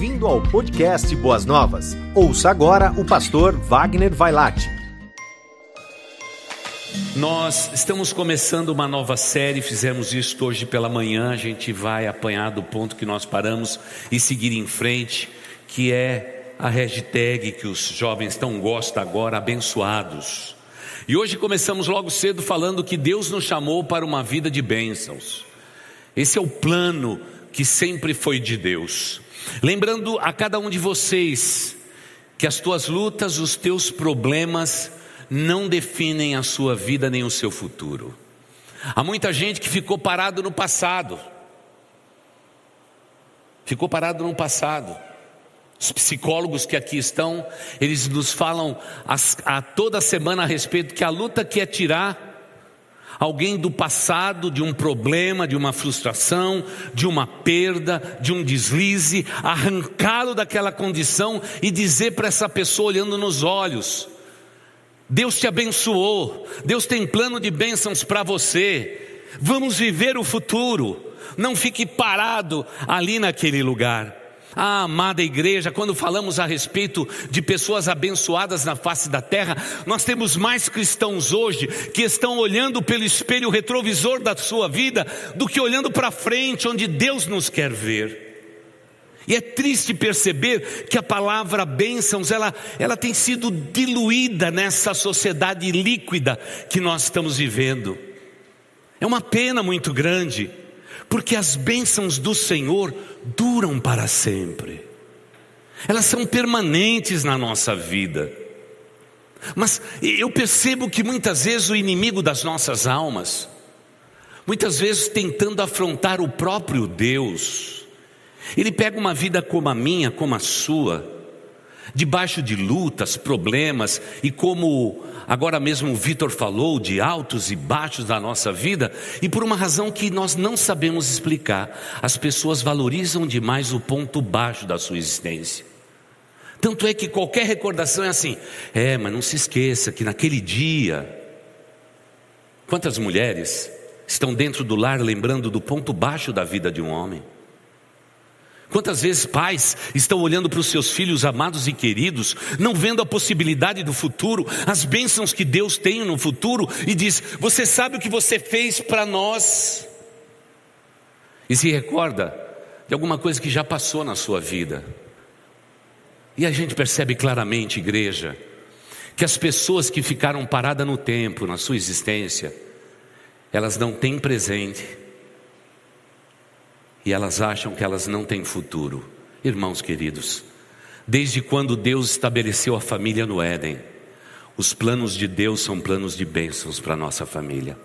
Bem-vindo ao podcast Boas Novas. Ouça agora o pastor Wagner Vailate. Nós estamos começando uma nova série, fizemos isso hoje pela manhã, a gente vai apanhar do ponto que nós paramos e seguir em frente, que é a hashtag que os jovens tão gostam agora, abençoados. E hoje começamos logo cedo falando que Deus nos chamou para uma vida de bênçãos. Esse é o plano que sempre foi de Deus. Lembrando a cada um de vocês que as tuas lutas, os teus problemas não definem a sua vida nem o seu futuro. Há muita gente que ficou parado no passado. Ficou parado no passado. Os psicólogos que aqui estão, eles nos falam a, a toda semana a respeito que a luta que é tirar alguém do passado, de um problema, de uma frustração, de uma perda, de um deslize, arrancá-lo daquela condição e dizer para essa pessoa, olhando nos olhos: Deus te abençoou, Deus tem plano de bênçãos para você, vamos viver o futuro, não fique parado ali naquele lugar. Ah, amada igreja, quando falamos a respeito de pessoas abençoadas na face da terra, nós temos mais cristãos hoje que estão olhando pelo espelho retrovisor da sua vida do que olhando para frente, onde Deus nos quer ver. E é triste perceber que a palavra bênçãos, ela, ela tem sido diluída nessa sociedade líquida que nós estamos vivendo. É uma pena muito grande porque as bênçãos do Senhor duram para sempre, elas são permanentes na nossa vida. Mas eu percebo que muitas vezes o inimigo das nossas almas, muitas vezes tentando afrontar o próprio Deus, ele pega uma vida como a minha, como a sua, debaixo de lutas, problemas e como Agora mesmo o Vitor falou de altos e baixos da nossa vida, e por uma razão que nós não sabemos explicar, as pessoas valorizam demais o ponto baixo da sua existência. Tanto é que qualquer recordação é assim: é, mas não se esqueça que naquele dia. Quantas mulheres estão dentro do lar lembrando do ponto baixo da vida de um homem? Quantas vezes pais estão olhando para os seus filhos amados e queridos, não vendo a possibilidade do futuro, as bênçãos que Deus tem no futuro, e diz: Você sabe o que você fez para nós? E se recorda de alguma coisa que já passou na sua vida. E a gente percebe claramente, igreja, que as pessoas que ficaram paradas no tempo, na sua existência, elas não têm presente e elas acham que elas não têm futuro. Irmãos queridos, desde quando Deus estabeleceu a família no Éden, os planos de Deus são planos de bênçãos para a nossa família.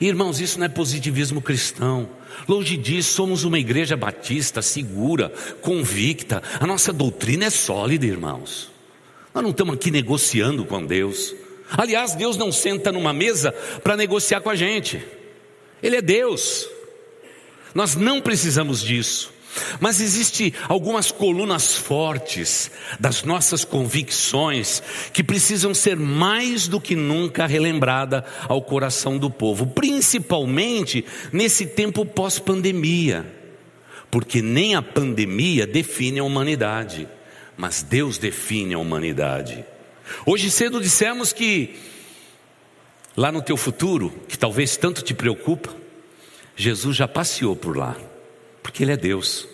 Irmãos, isso não é positivismo cristão. Longe disso, somos uma igreja batista segura, convicta. A nossa doutrina é sólida, irmãos. Nós não estamos aqui negociando com Deus. Aliás, Deus não senta numa mesa para negociar com a gente. Ele é Deus. Nós não precisamos disso. Mas existe algumas colunas fortes das nossas convicções que precisam ser mais do que nunca relembrada ao coração do povo, principalmente nesse tempo pós-pandemia. Porque nem a pandemia define a humanidade, mas Deus define a humanidade. Hoje cedo dissemos que lá no teu futuro, que talvez tanto te preocupa, Jesus já passeou por lá, porque Ele é Deus.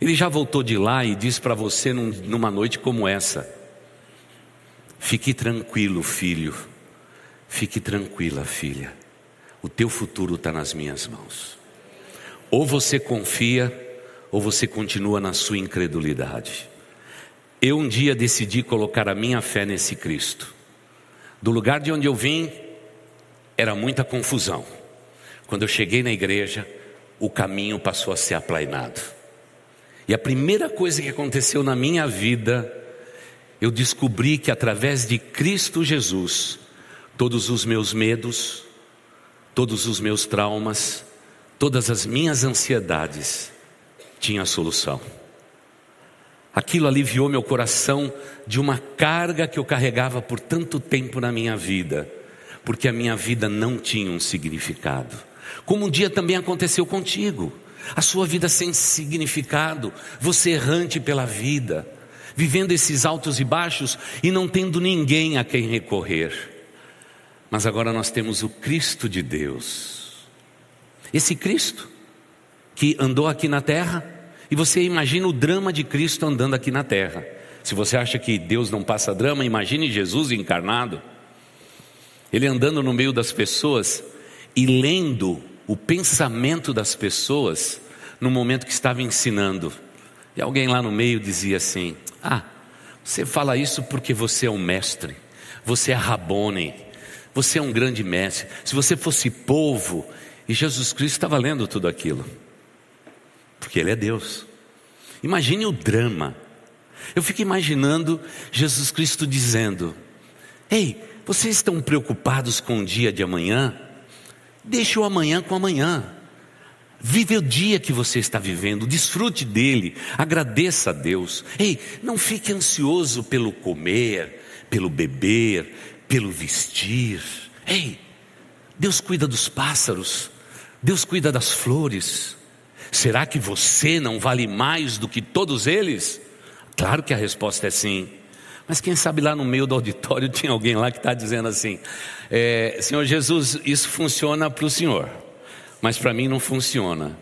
Ele já voltou de lá e diz para você num, numa noite como essa: Fique tranquilo, filho. Fique tranquila, filha. O teu futuro está nas minhas mãos. Ou você confia, ou você continua na sua incredulidade. Eu um dia decidi colocar a minha fé nesse Cristo. Do lugar de onde eu vim, era muita confusão. Quando eu cheguei na igreja, o caminho passou a ser aplainado. E a primeira coisa que aconteceu na minha vida, eu descobri que através de Cristo Jesus, todos os meus medos, todos os meus traumas, todas as minhas ansiedades tinham solução. Aquilo aliviou meu coração de uma carga que eu carregava por tanto tempo na minha vida, porque a minha vida não tinha um significado como um dia também aconteceu contigo. a sua vida sem significado, você errante pela vida, vivendo esses altos e baixos e não tendo ninguém a quem recorrer. Mas agora nós temos o Cristo de Deus. Esse Cristo que andou aqui na terra, e você imagina o drama de Cristo andando aqui na terra. Se você acha que Deus não passa drama, imagine Jesus encarnado. Ele andando no meio das pessoas e lendo o pensamento das pessoas no momento que estava ensinando. E alguém lá no meio dizia assim: Ah, você fala isso porque você é um mestre, você é Rabone, você é um grande mestre. Se você fosse povo, e Jesus Cristo estava lendo tudo aquilo, porque Ele é Deus. Imagine o drama. Eu fico imaginando Jesus Cristo dizendo: Ei, vocês estão preocupados com o dia de amanhã? Deixe o amanhã com amanhã. Vive o dia que você está vivendo, desfrute dele, agradeça a Deus. Ei, não fique ansioso pelo comer, pelo beber, pelo vestir. Ei, Deus cuida dos pássaros, Deus cuida das flores. Será que você não vale mais do que todos eles? Claro que a resposta é sim. Mas quem sabe lá no meio do auditório tinha alguém lá que está dizendo assim: é, Senhor Jesus, isso funciona para o Senhor, mas para mim não funciona.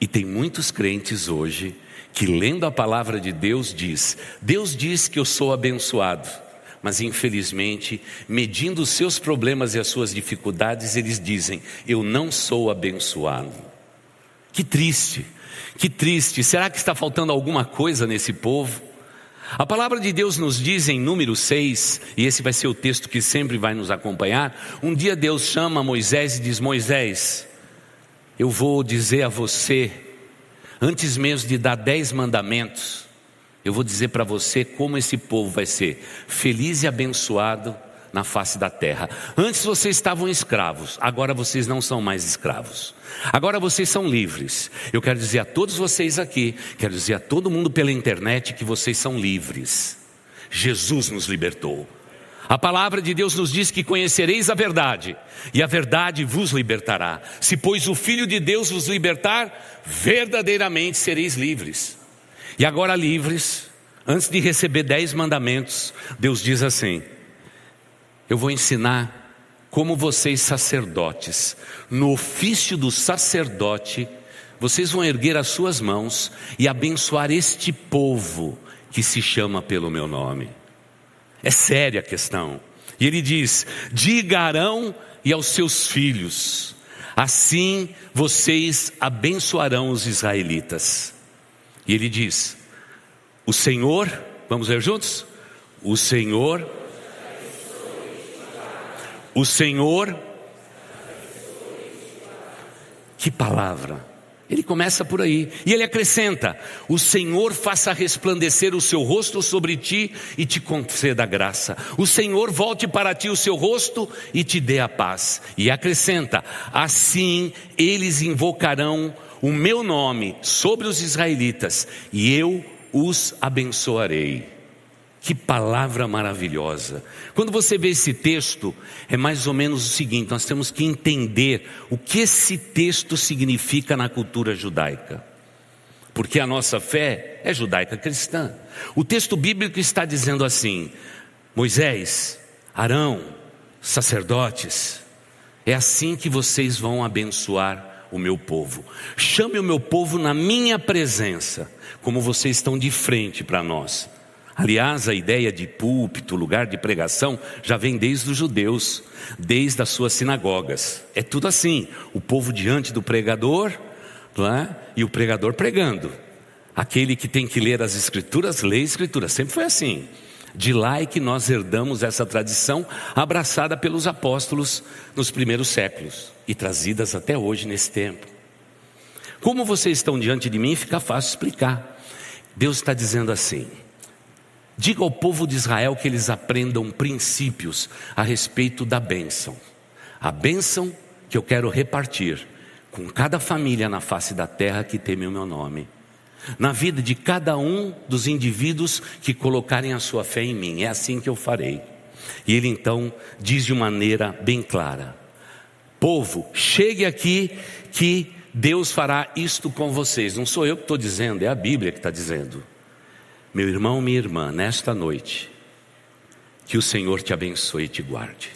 E tem muitos crentes hoje que, lendo a palavra de Deus, diz: Deus diz que eu sou abençoado, mas infelizmente, medindo os seus problemas e as suas dificuldades, eles dizem: Eu não sou abençoado. Que triste, que triste. Será que está faltando alguma coisa nesse povo? A palavra de Deus nos diz em número 6, e esse vai ser o texto que sempre vai nos acompanhar. Um dia Deus chama Moisés e diz: Moisés, eu vou dizer a você, antes mesmo de dar dez mandamentos, eu vou dizer para você como esse povo vai ser feliz e abençoado na face da terra. Antes vocês estavam escravos, agora vocês não são mais escravos. Agora vocês são livres. Eu quero dizer a todos vocês aqui, quero dizer a todo mundo pela internet que vocês são livres. Jesus nos libertou. A palavra de Deus nos diz que conhecereis a verdade, e a verdade vos libertará. Se, pois, o Filho de Deus vos libertar, verdadeiramente sereis livres. E agora, livres, antes de receber dez mandamentos, Deus diz assim: eu vou ensinar como vocês, sacerdotes, no ofício do sacerdote, vocês vão erguer as suas mãos e abençoar este povo que se chama pelo meu nome. É séria a questão. E ele diz: diga Arão e aos seus filhos, assim vocês abençoarão os israelitas. E ele diz: o Senhor, vamos ver juntos? O Senhor o Senhor. Que palavra! Ele começa por aí e ele acrescenta: O Senhor faça resplandecer o seu rosto sobre ti e te conceda graça. O Senhor volte para ti o seu rosto e te dê a paz. E acrescenta: Assim eles invocarão o meu nome sobre os israelitas e eu os abençoarei. Que palavra maravilhosa. Quando você vê esse texto, é mais ou menos o seguinte: nós temos que entender o que esse texto significa na cultura judaica. Porque a nossa fé é judaica cristã. O texto bíblico está dizendo assim: Moisés, Arão, sacerdotes, é assim que vocês vão abençoar o meu povo. Chame o meu povo na minha presença, como vocês estão de frente para nós. Aliás, a ideia de púlpito, lugar de pregação, já vem desde os judeus, desde as suas sinagogas. É tudo assim: o povo diante do pregador é? e o pregador pregando. Aquele que tem que ler as escrituras, lê a escritura. Sempre foi assim. De lá é que nós herdamos essa tradição abraçada pelos apóstolos nos primeiros séculos e trazidas até hoje nesse tempo. Como vocês estão diante de mim, fica fácil explicar. Deus está dizendo assim: Diga ao povo de Israel que eles aprendam princípios a respeito da bênção. A bênção que eu quero repartir com cada família na face da terra que teme o meu nome. Na vida de cada um dos indivíduos que colocarem a sua fé em mim. É assim que eu farei. E ele então diz de maneira bem clara: Povo, chegue aqui que Deus fará isto com vocês. Não sou eu que estou dizendo, é a Bíblia que está dizendo. Meu irmão, minha irmã, nesta noite, que o Senhor te abençoe e te guarde.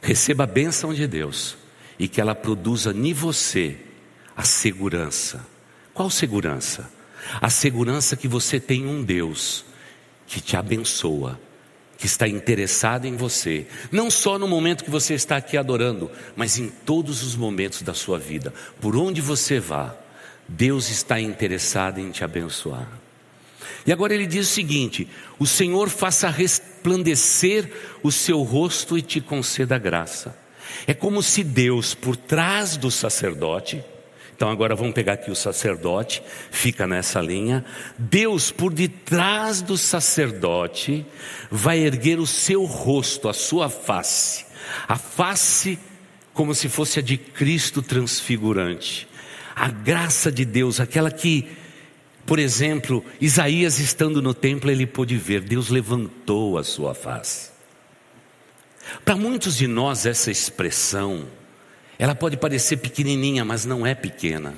Receba a bênção de Deus e que ela produza em você a segurança. Qual segurança? A segurança que você tem um Deus que te abençoa, que está interessado em você, não só no momento que você está aqui adorando, mas em todos os momentos da sua vida. Por onde você vá, Deus está interessado em te abençoar. E agora ele diz o seguinte: O Senhor faça resplandecer o seu rosto e te conceda graça. É como se Deus, por trás do sacerdote, então agora vamos pegar aqui o sacerdote, fica nessa linha. Deus, por detrás do sacerdote, vai erguer o seu rosto, a sua face, a face como se fosse a de Cristo transfigurante. A graça de Deus, aquela que por exemplo, Isaías estando no templo, ele pôde ver, Deus levantou a sua face. Para muitos de nós, essa expressão, ela pode parecer pequenininha, mas não é pequena.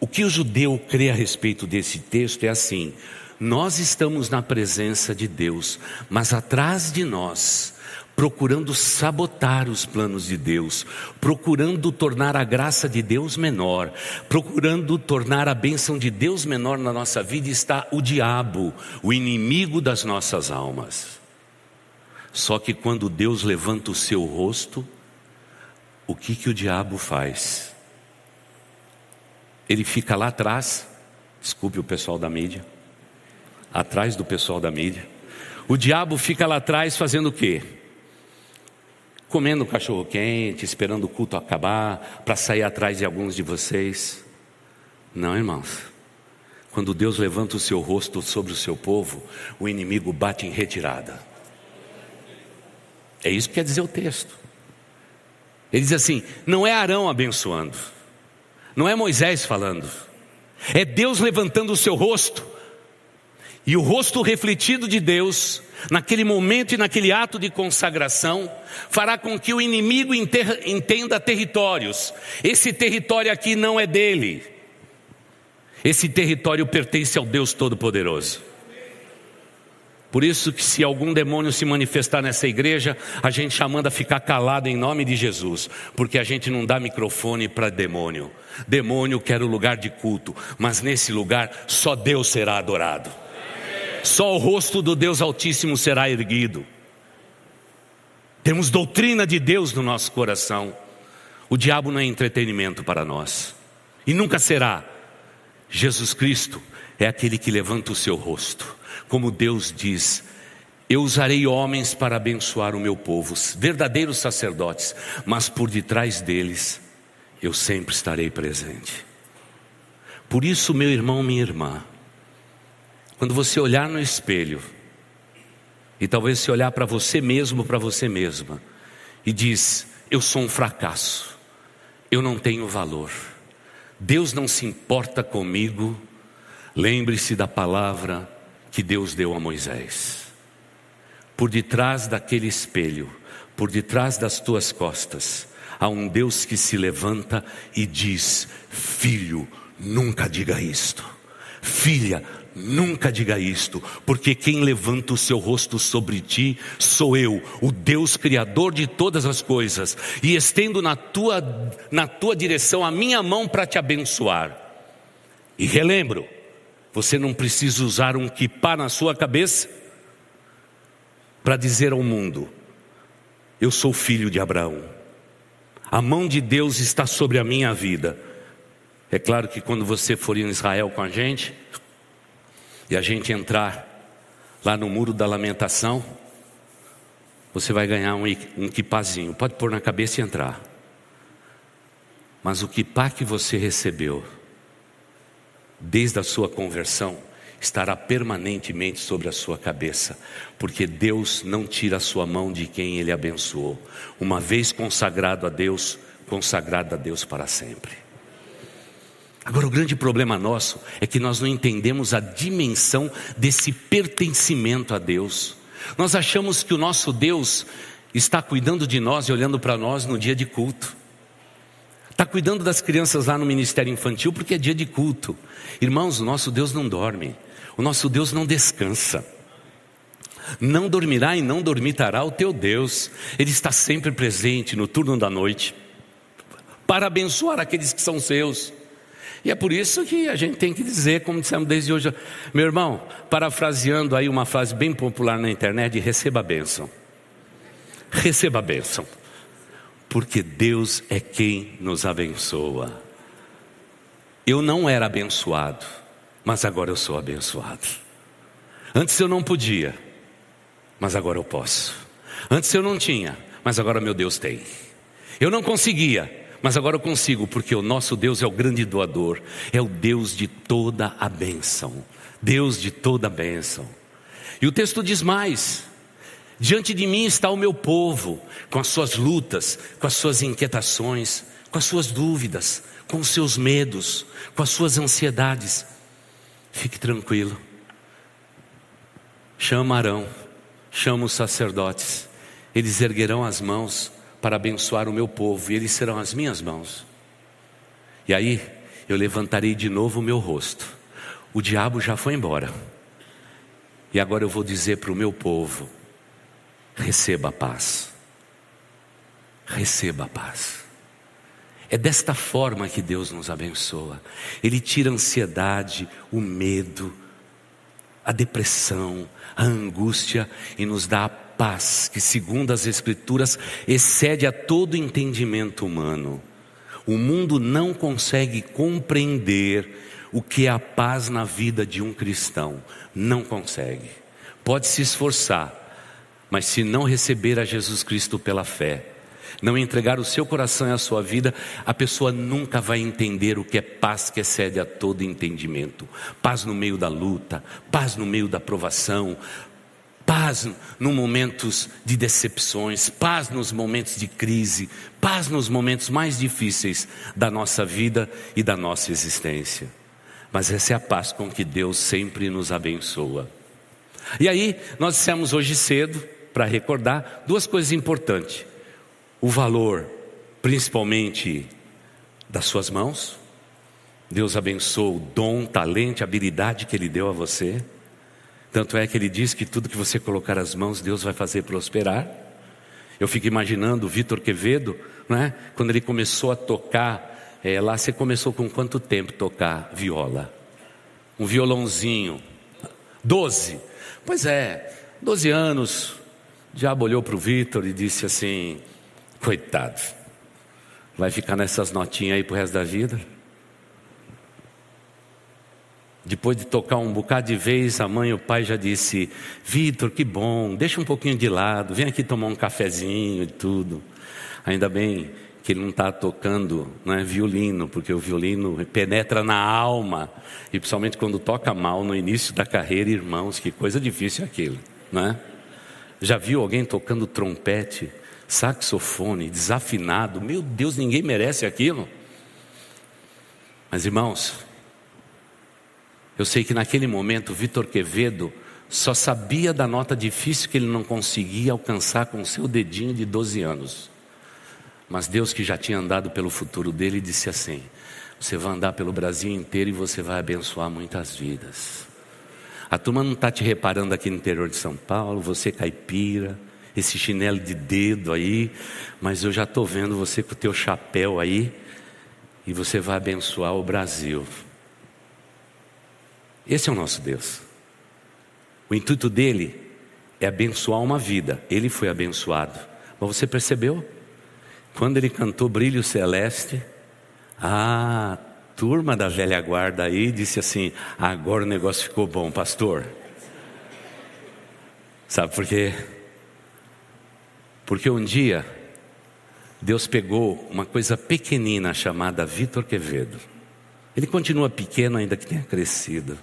O que o judeu crê a respeito desse texto é assim: nós estamos na presença de Deus, mas atrás de nós procurando sabotar os planos de Deus, procurando tornar a graça de Deus menor, procurando tornar a bênção de Deus menor na nossa vida, está o diabo, o inimigo das nossas almas. Só que quando Deus levanta o seu rosto, o que que o diabo faz? Ele fica lá atrás, desculpe o pessoal da mídia, atrás do pessoal da mídia. O diabo fica lá atrás fazendo o quê? Comendo cachorro quente, esperando o culto acabar para sair atrás de alguns de vocês. Não, irmãos. Quando Deus levanta o seu rosto sobre o seu povo, o inimigo bate em retirada. É isso que quer dizer o texto. Ele diz assim: não é Arão abençoando, não é Moisés falando, é Deus levantando o seu rosto, e o rosto refletido de Deus naquele momento e naquele ato de consagração, fará com que o inimigo entenda territórios. Esse território aqui não é dele. Esse território pertence ao Deus Todo-Poderoso. Por isso que se algum demônio se manifestar nessa igreja, a gente já manda ficar calado em nome de Jesus, porque a gente não dá microfone para demônio. Demônio quer o lugar de culto, mas nesse lugar só Deus será adorado só o rosto do Deus Altíssimo será erguido. Temos doutrina de Deus no nosso coração. O diabo não é entretenimento para nós, e nunca será. Jesus Cristo é aquele que levanta o seu rosto, como Deus diz: Eu usarei homens para abençoar o meu povo, verdadeiros sacerdotes, mas por detrás deles eu sempre estarei presente. Por isso, meu irmão, minha irmã, quando você olhar no espelho, e talvez se olhar para você mesmo, para você mesma, e diz: Eu sou um fracasso, eu não tenho valor, Deus não se importa comigo. Lembre-se da palavra que Deus deu a Moisés. Por detrás daquele espelho, por detrás das tuas costas, há um Deus que se levanta e diz: Filho, nunca diga isto. Filha, Nunca diga isto, porque quem levanta o seu rosto sobre ti sou eu, o Deus Criador de todas as coisas, e estendo na tua, na tua direção a minha mão para te abençoar. E relembro, você não precisa usar um kipá na sua cabeça para dizer ao mundo: Eu sou filho de Abraão, a mão de Deus está sobre a minha vida. É claro que quando você for em Israel com a gente, e a gente entrar lá no muro da lamentação, você vai ganhar um, um quipazinho. Pode pôr na cabeça e entrar. Mas o quipá que você recebeu, desde a sua conversão, estará permanentemente sobre a sua cabeça, porque Deus não tira a sua mão de quem Ele abençoou. Uma vez consagrado a Deus, consagrado a Deus para sempre. Agora, o grande problema nosso é que nós não entendemos a dimensão desse pertencimento a Deus. Nós achamos que o nosso Deus está cuidando de nós e olhando para nós no dia de culto. Está cuidando das crianças lá no Ministério Infantil porque é dia de culto. Irmãos, o nosso Deus não dorme. O nosso Deus não descansa. Não dormirá e não dormitará o teu Deus. Ele está sempre presente no turno da noite para abençoar aqueles que são seus. E é por isso que a gente tem que dizer, como dissemos desde hoje, meu irmão, parafraseando aí uma frase bem popular na internet, receba a bênção. Receba a bênção. Porque Deus é quem nos abençoa. Eu não era abençoado, mas agora eu sou abençoado. Antes eu não podia, mas agora eu posso. Antes eu não tinha, mas agora meu Deus tem. Eu não conseguia, mas agora eu consigo, porque o nosso Deus é o grande doador, é o Deus de toda a bênção. Deus de toda a bênção. E o texto diz mais: diante de mim está o meu povo, com as suas lutas, com as suas inquietações, com as suas dúvidas, com os seus medos, com as suas ansiedades. Fique tranquilo. Chama Arão, chama os sacerdotes, eles erguerão as mãos para abençoar o meu povo, e eles serão as minhas mãos. E aí eu levantarei de novo o meu rosto. O diabo já foi embora. E agora eu vou dizer para o meu povo: receba a paz. Receba a paz. É desta forma que Deus nos abençoa. Ele tira a ansiedade, o medo, a depressão, a angústia e nos dá a paz que, segundo as Escrituras, excede a todo entendimento humano. O mundo não consegue compreender o que é a paz na vida de um cristão. Não consegue. Pode se esforçar, mas se não receber a Jesus Cristo pela fé, não entregar o seu coração e a sua vida, a pessoa nunca vai entender o que é paz que excede a todo entendimento. Paz no meio da luta, paz no meio da provação, paz nos momentos de decepções, paz nos momentos de crise, paz nos momentos mais difíceis da nossa vida e da nossa existência. Mas essa é a paz com que Deus sempre nos abençoa. E aí, nós dissemos hoje cedo, para recordar, duas coisas importantes: o valor, principalmente, das suas mãos. Deus abençoa o dom, talento, habilidade que Ele deu a você. Tanto é que ele diz que tudo que você colocar as mãos, Deus vai fazer prosperar. Eu fico imaginando o Vitor Quevedo, né? quando ele começou a tocar, é, lá você começou com quanto tempo tocar viola? Um violãozinho. Doze. Pois é, doze anos. O diabo olhou para o Vitor e disse assim: coitado, vai ficar nessas notinhas aí pro resto da vida? Depois de tocar um bocado de vez, a mãe e o pai já disse: Vitor, que bom, deixa um pouquinho de lado, vem aqui tomar um cafezinho e tudo. Ainda bem que ele não está tocando né, violino, porque o violino penetra na alma, e principalmente quando toca mal no início da carreira, irmãos, que coisa difícil é aquilo, né? Já viu alguém tocando trompete, saxofone, desafinado? Meu Deus, ninguém merece aquilo. Mas irmãos, eu sei que naquele momento Vitor Quevedo só sabia da nota difícil que ele não conseguia alcançar com seu dedinho de 12 anos. Mas Deus, que já tinha andado pelo futuro dele, disse assim: Você vai andar pelo Brasil inteiro e você vai abençoar muitas vidas. A turma não está te reparando aqui no interior de São Paulo, você caipira, esse chinelo de dedo aí, mas eu já estou vendo você com o teu chapéu aí, e você vai abençoar o Brasil. Esse é o nosso Deus. O intuito dele é abençoar uma vida. Ele foi abençoado. Mas você percebeu? Quando ele cantou Brilho Celeste, a turma da velha guarda aí disse assim: agora o negócio ficou bom, pastor. Sabe por quê? Porque um dia Deus pegou uma coisa pequenina chamada Vitor Quevedo. Ele continua pequeno, ainda que tenha crescido.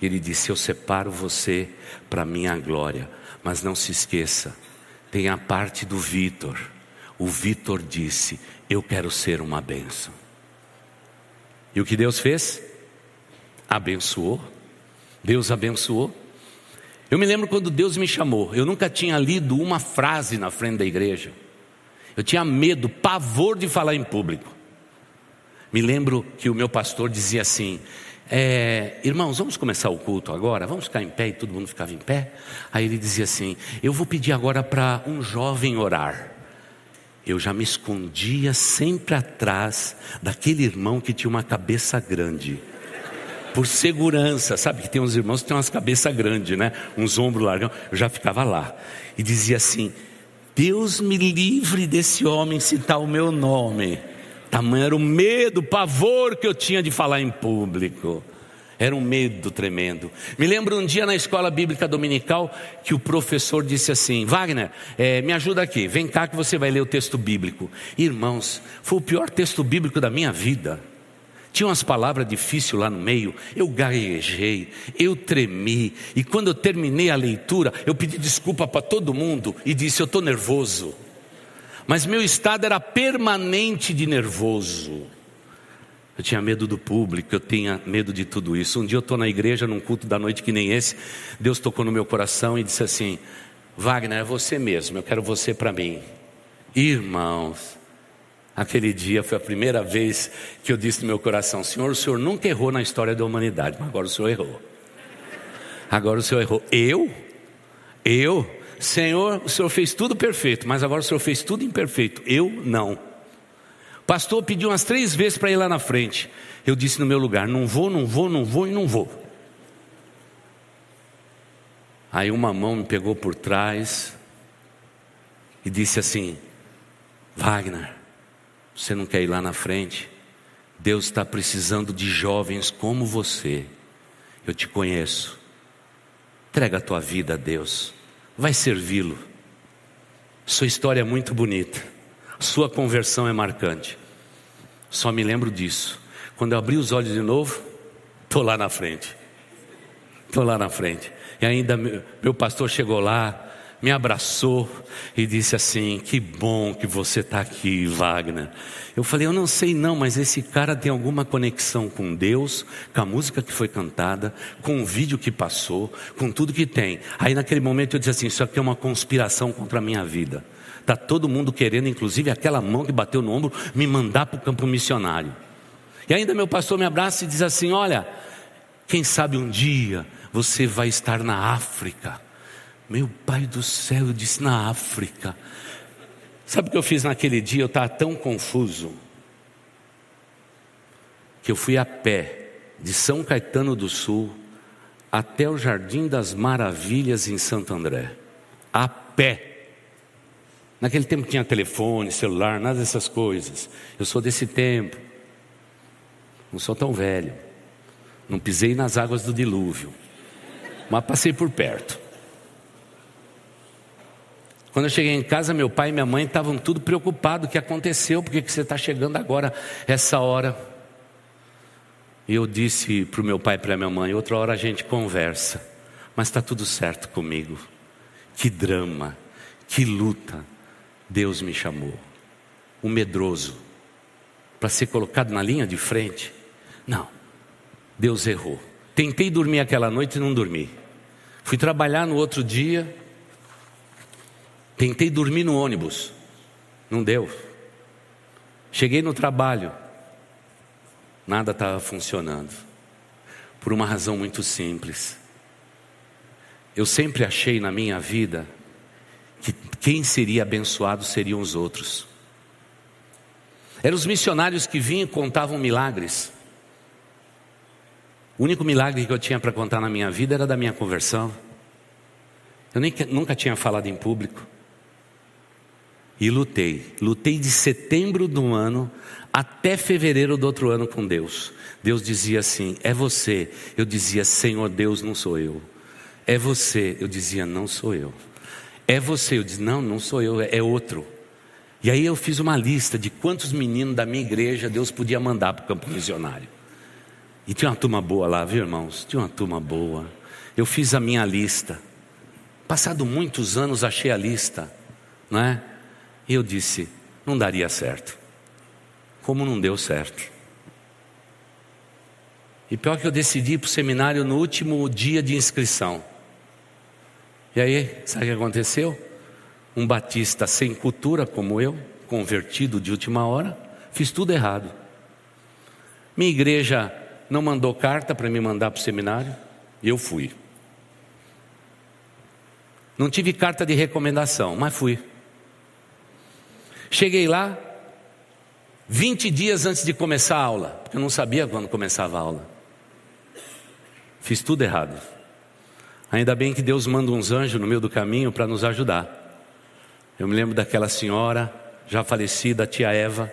Ele disse: Eu separo você para minha glória, mas não se esqueça, tem a parte do Vitor. O Vitor disse: Eu quero ser uma bênção. E o que Deus fez? Abençoou. Deus abençoou. Eu me lembro quando Deus me chamou, eu nunca tinha lido uma frase na frente da igreja. Eu tinha medo, pavor de falar em público. Me lembro que o meu pastor dizia assim: é, irmãos, vamos começar o culto agora? Vamos ficar em pé e todo mundo ficava em pé? Aí ele dizia assim: Eu vou pedir agora para um jovem orar. Eu já me escondia sempre atrás daquele irmão que tinha uma cabeça grande. Por segurança, sabe que tem uns irmãos que têm umas cabeças grandes, né? Uns ombros largos. Eu já ficava lá e dizia assim: Deus me livre desse homem citar o meu nome. Tamanho era o medo, o pavor que eu tinha de falar em público. Era um medo tremendo. Me lembro um dia na escola bíblica dominical que o professor disse assim: Wagner, é, me ajuda aqui, vem cá que você vai ler o texto bíblico. Irmãos, foi o pior texto bíblico da minha vida. Tinha umas palavras difíceis lá no meio, eu gaguejei, eu tremi, e quando eu terminei a leitura, eu pedi desculpa para todo mundo e disse: Eu estou nervoso. Mas meu estado era permanente de nervoso. Eu tinha medo do público, eu tinha medo de tudo isso. Um dia eu estou na igreja, num culto da noite que nem esse, Deus tocou no meu coração e disse assim: Wagner, é você mesmo, eu quero você para mim. Irmãos, aquele dia foi a primeira vez que eu disse no meu coração: Senhor, o Senhor nunca errou na história da humanidade, mas agora o Senhor errou. Agora o Senhor errou. Eu? Eu? Senhor, o Senhor fez tudo perfeito, mas agora o Senhor fez tudo imperfeito. Eu não. Pastor pediu umas três vezes para ir lá na frente. Eu disse no meu lugar: não vou, não vou, não vou e não vou. Aí uma mão me pegou por trás e disse assim: Wagner, você não quer ir lá na frente? Deus está precisando de jovens como você. Eu te conheço. Entrega a tua vida a Deus vai servi-lo. Sua história é muito bonita, sua conversão é marcante. Só me lembro disso. Quando eu abri os olhos de novo, estou lá na frente. Estou lá na frente. E ainda meu pastor chegou lá, me abraçou e disse assim: Que bom que você está aqui, Wagner. Eu falei: Eu não sei não, mas esse cara tem alguma conexão com Deus, com a música que foi cantada, com o vídeo que passou, com tudo que tem. Aí naquele momento eu disse assim: Isso aqui é uma conspiração contra a minha vida. Está todo mundo querendo, inclusive aquela mão que bateu no ombro, me mandar para o campo missionário. E ainda meu pastor me abraça e diz assim: Olha, quem sabe um dia você vai estar na África meu pai do céu, eu disse na África. Sabe o que eu fiz naquele dia? Eu estava tão confuso que eu fui a pé de São Caetano do Sul até o Jardim das Maravilhas em Santo André. A pé. Naquele tempo tinha telefone, celular, nada dessas coisas. Eu sou desse tempo. Não sou tão velho. Não pisei nas águas do dilúvio. Mas passei por perto. Quando eu cheguei em casa, meu pai e minha mãe estavam tudo preocupados. O que aconteceu? Por que, você está chegando agora, essa hora? E eu disse para o meu pai e para minha mãe: outra hora a gente conversa, mas está tudo certo comigo. Que drama, que luta. Deus me chamou. O medroso, para ser colocado na linha de frente. Não, Deus errou. Tentei dormir aquela noite e não dormi. Fui trabalhar no outro dia, Tentei dormir no ônibus, não deu. Cheguei no trabalho, nada estava funcionando. Por uma razão muito simples. Eu sempre achei na minha vida que quem seria abençoado seriam os outros. Eram os missionários que vinham e contavam milagres. O único milagre que eu tinha para contar na minha vida era da minha conversão. Eu nem, nunca tinha falado em público. E lutei. Lutei de setembro do ano até fevereiro do outro ano com Deus. Deus dizia assim: É você. Eu dizia: Senhor Deus, não sou eu. É você. Eu dizia: Não sou eu. É você. Eu dizia: Não, não sou eu, é outro. E aí eu fiz uma lista de quantos meninos da minha igreja Deus podia mandar para o campo missionário. E tinha uma turma boa lá, viu irmãos? Tinha uma turma boa. Eu fiz a minha lista. Passado muitos anos achei a lista, não é? Eu disse: não daria certo. Como não deu certo. E pior que eu decidi ir para o seminário no último dia de inscrição. E aí, sabe o que aconteceu? Um batista sem cultura como eu, convertido de última hora, fiz tudo errado. Minha igreja não mandou carta para me mandar para o seminário, e eu fui. Não tive carta de recomendação, mas fui. Cheguei lá, 20 dias antes de começar a aula, porque eu não sabia quando começava a aula. Fiz tudo errado. Ainda bem que Deus manda uns anjos no meio do caminho para nos ajudar. Eu me lembro daquela senhora, já falecida, a tia Eva,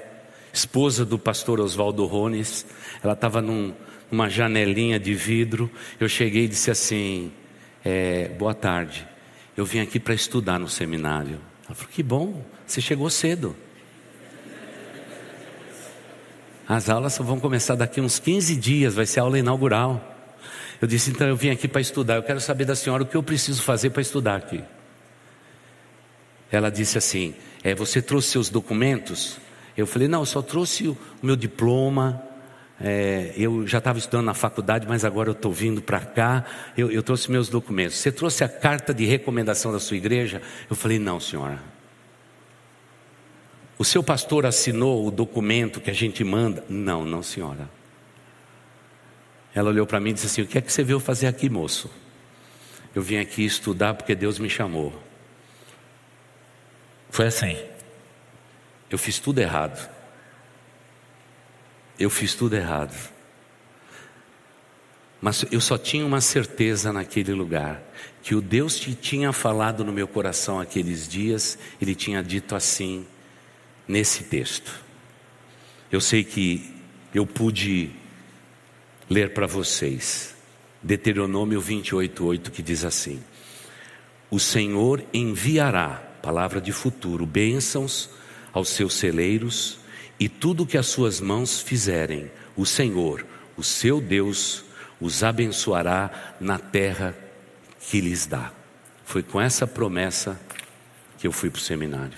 esposa do pastor Oswaldo Rones. Ela estava num, numa janelinha de vidro. Eu cheguei e disse assim: é, Boa tarde, eu vim aqui para estudar no seminário. Ela falou: Que bom, você chegou cedo. As aulas vão começar daqui uns 15 dias, vai ser aula inaugural. Eu disse: Então eu vim aqui para estudar, eu quero saber da senhora o que eu preciso fazer para estudar aqui. Ela disse assim: é, Você trouxe seus documentos? Eu falei: Não, eu só trouxe o meu diploma, é, eu já estava estudando na faculdade, mas agora eu estou vindo para cá. Eu, eu, trouxe meus documentos. Você trouxe a carta de recomendação da sua igreja? Eu falei: Não, senhora. O seu pastor assinou o documento que a gente manda? Não, não, senhora. Ela olhou para mim e disse assim: O que é que você veio fazer aqui, moço? Eu vim aqui estudar porque Deus me chamou. Foi assim. Eu fiz tudo errado. Eu fiz tudo errado. Mas eu só tinha uma certeza naquele lugar: que o Deus que tinha falado no meu coração aqueles dias, Ele tinha dito assim, nesse texto. Eu sei que eu pude ler para vocês, Deuteronômio 28,8, que diz assim: O Senhor enviará, palavra de futuro, bênçãos aos seus celeiros e tudo que as suas mãos fizerem, o Senhor, o seu Deus, os abençoará na terra que lhes dá. Foi com essa promessa que eu fui para o seminário.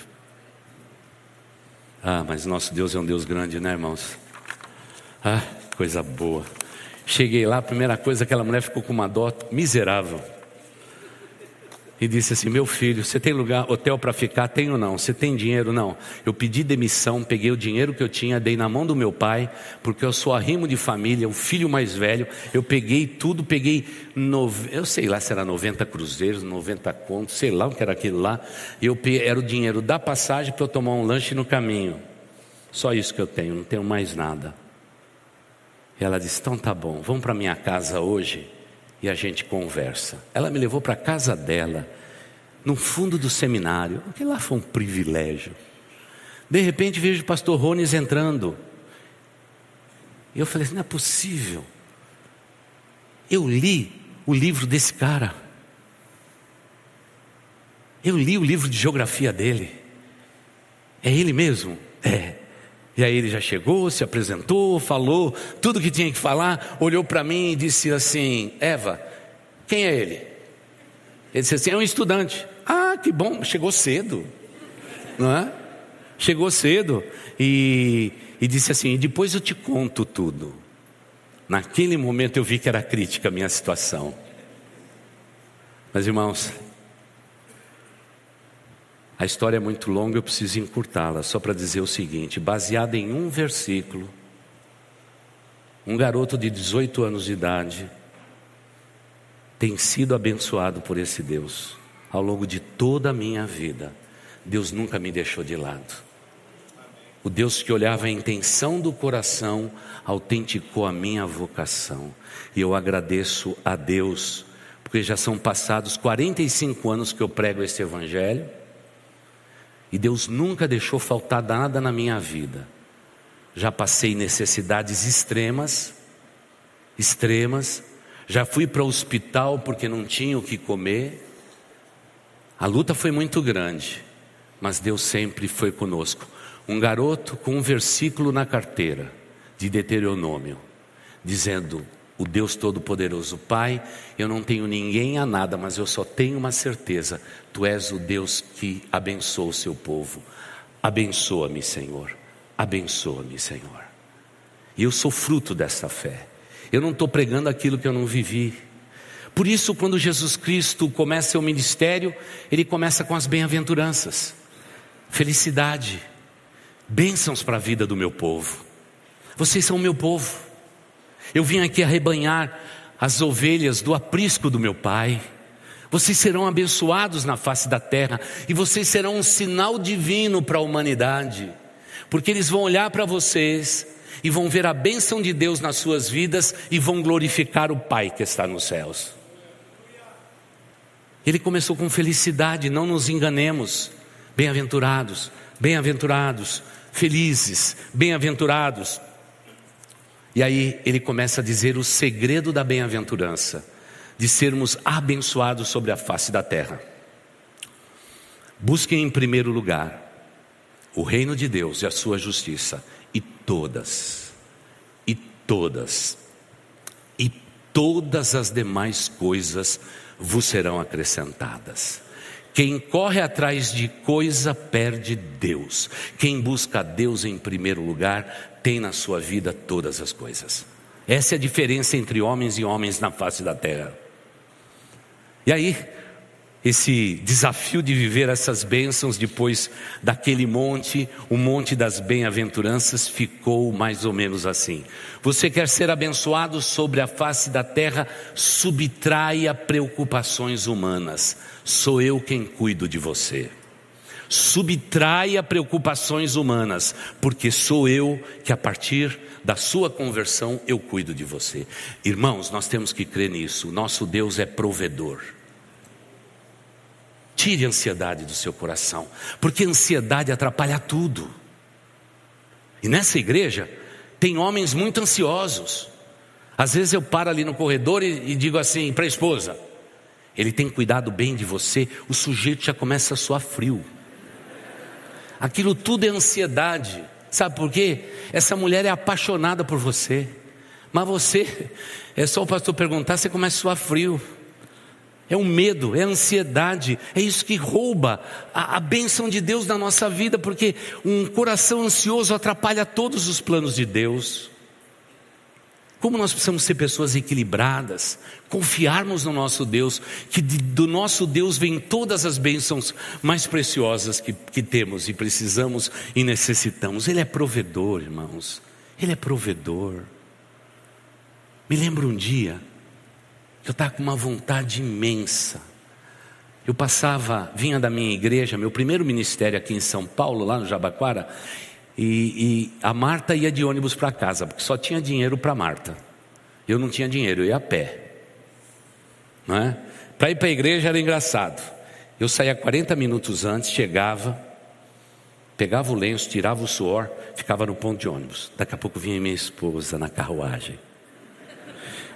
Ah, mas nosso Deus é um Deus grande, né, irmãos? Ah, coisa boa. Cheguei lá, a primeira coisa, aquela mulher ficou com uma dó miserável e disse assim: Meu filho, você tem lugar, hotel para ficar? Tenho não. Você tem dinheiro? Não. Eu pedi demissão, peguei o dinheiro que eu tinha, dei na mão do meu pai, porque eu sou arrimo de família, o filho mais velho. Eu peguei tudo, peguei, eu sei lá se era 90 cruzeiros, 90 contos, sei lá o que era aquilo lá. Eu era o dinheiro da passagem para eu tomar um lanche no caminho. Só isso que eu tenho, não tenho mais nada. E ela disse: Então tá bom, vamos para minha casa hoje e a gente conversa. Ela me levou para a casa dela, no fundo do seminário. Aquilo lá foi um privilégio. De repente vejo o pastor Rones entrando. E eu falei assim: não é possível. Eu li o livro desse cara. Eu li o livro de geografia dele. É ele mesmo? É. E aí ele já chegou, se apresentou, falou tudo que tinha que falar, olhou para mim e disse assim: Eva, quem é ele? Ele disse assim: é um estudante. Ah, que bom, chegou cedo, não é? Chegou cedo e, e disse assim: depois eu te conto tudo. Naquele momento eu vi que era crítica a minha situação. Mas irmãos, a história é muito longa, eu preciso encurtá-la, só para dizer o seguinte: baseada em um versículo, um garoto de 18 anos de idade tem sido abençoado por esse Deus ao longo de toda a minha vida. Deus nunca me deixou de lado. O Deus que olhava a intenção do coração autenticou a minha vocação. E eu agradeço a Deus, porque já são passados 45 anos que eu prego esse Evangelho e Deus nunca deixou faltar nada na minha vida. Já passei necessidades extremas, extremas. Já fui para o hospital porque não tinha o que comer. A luta foi muito grande, mas Deus sempre foi conosco. Um garoto com um versículo na carteira de Deuteronômio, dizendo: o Deus Todo-Poderoso. Pai, eu não tenho ninguém a nada, mas eu só tenho uma certeza: Tu és o Deus que abençoa o seu povo. Abençoa-me, Senhor. Abençoa-me, Senhor. E eu sou fruto dessa fé. Eu não estou pregando aquilo que eu não vivi. Por isso, quando Jesus Cristo começa seu ministério, ele começa com as bem-aventuranças, felicidade, bênçãos para a vida do meu povo. Vocês são o meu povo. Eu vim aqui arrebanhar as ovelhas do aprisco do meu pai. Vocês serão abençoados na face da terra e vocês serão um sinal divino para a humanidade, porque eles vão olhar para vocês e vão ver a bênção de Deus nas suas vidas e vão glorificar o Pai que está nos céus. Ele começou com felicidade, não nos enganemos. Bem-aventurados, bem-aventurados, felizes, bem-aventurados. E aí ele começa a dizer o segredo da bem-aventurança, de sermos abençoados sobre a face da terra. Busquem em primeiro lugar o reino de Deus e a sua justiça, e todas, e todas, e todas as demais coisas vos serão acrescentadas. Quem corre atrás de coisa perde Deus. Quem busca Deus em primeiro lugar tem na sua vida todas as coisas. Essa é a diferença entre homens e homens na face da terra. E aí, esse desafio de viver essas bênçãos depois daquele monte, o monte das bem-aventuranças, ficou mais ou menos assim. Você quer ser abençoado sobre a face da terra, subtraia preocupações humanas. Sou eu quem cuido de você. Subtraia preocupações humanas, porque sou eu que a partir da sua conversão eu cuido de você. Irmãos, nós temos que crer nisso. Nosso Deus é provedor. Tire a ansiedade do seu coração, porque a ansiedade atrapalha tudo. E nessa igreja tem homens muito ansiosos. Às vezes eu paro ali no corredor e, e digo assim para a esposa: ele tem cuidado bem de você, o sujeito já começa a suar frio. Aquilo tudo é ansiedade. Sabe por quê? Essa mulher é apaixonada por você. Mas você, é só o pastor perguntar, você começa a suar frio. É um medo, é ansiedade, é isso que rouba a, a bênção de Deus na nossa vida, porque um coração ansioso atrapalha todos os planos de Deus. Como nós precisamos ser pessoas equilibradas, confiarmos no nosso Deus, que de, do nosso Deus vem todas as bênçãos mais preciosas que, que temos e precisamos e necessitamos. Ele é provedor, irmãos, Ele é provedor. Me lembro um dia, eu estava com uma vontade imensa. Eu passava, vinha da minha igreja, meu primeiro ministério aqui em São Paulo, lá no Jabaquara, e, e a Marta ia de ônibus para casa, porque só tinha dinheiro para Marta. Eu não tinha dinheiro, eu ia a pé. É? Para ir para a igreja era engraçado. Eu saía 40 minutos antes, chegava, pegava o lenço, tirava o suor, ficava no ponto de ônibus. Daqui a pouco vinha minha esposa na carruagem.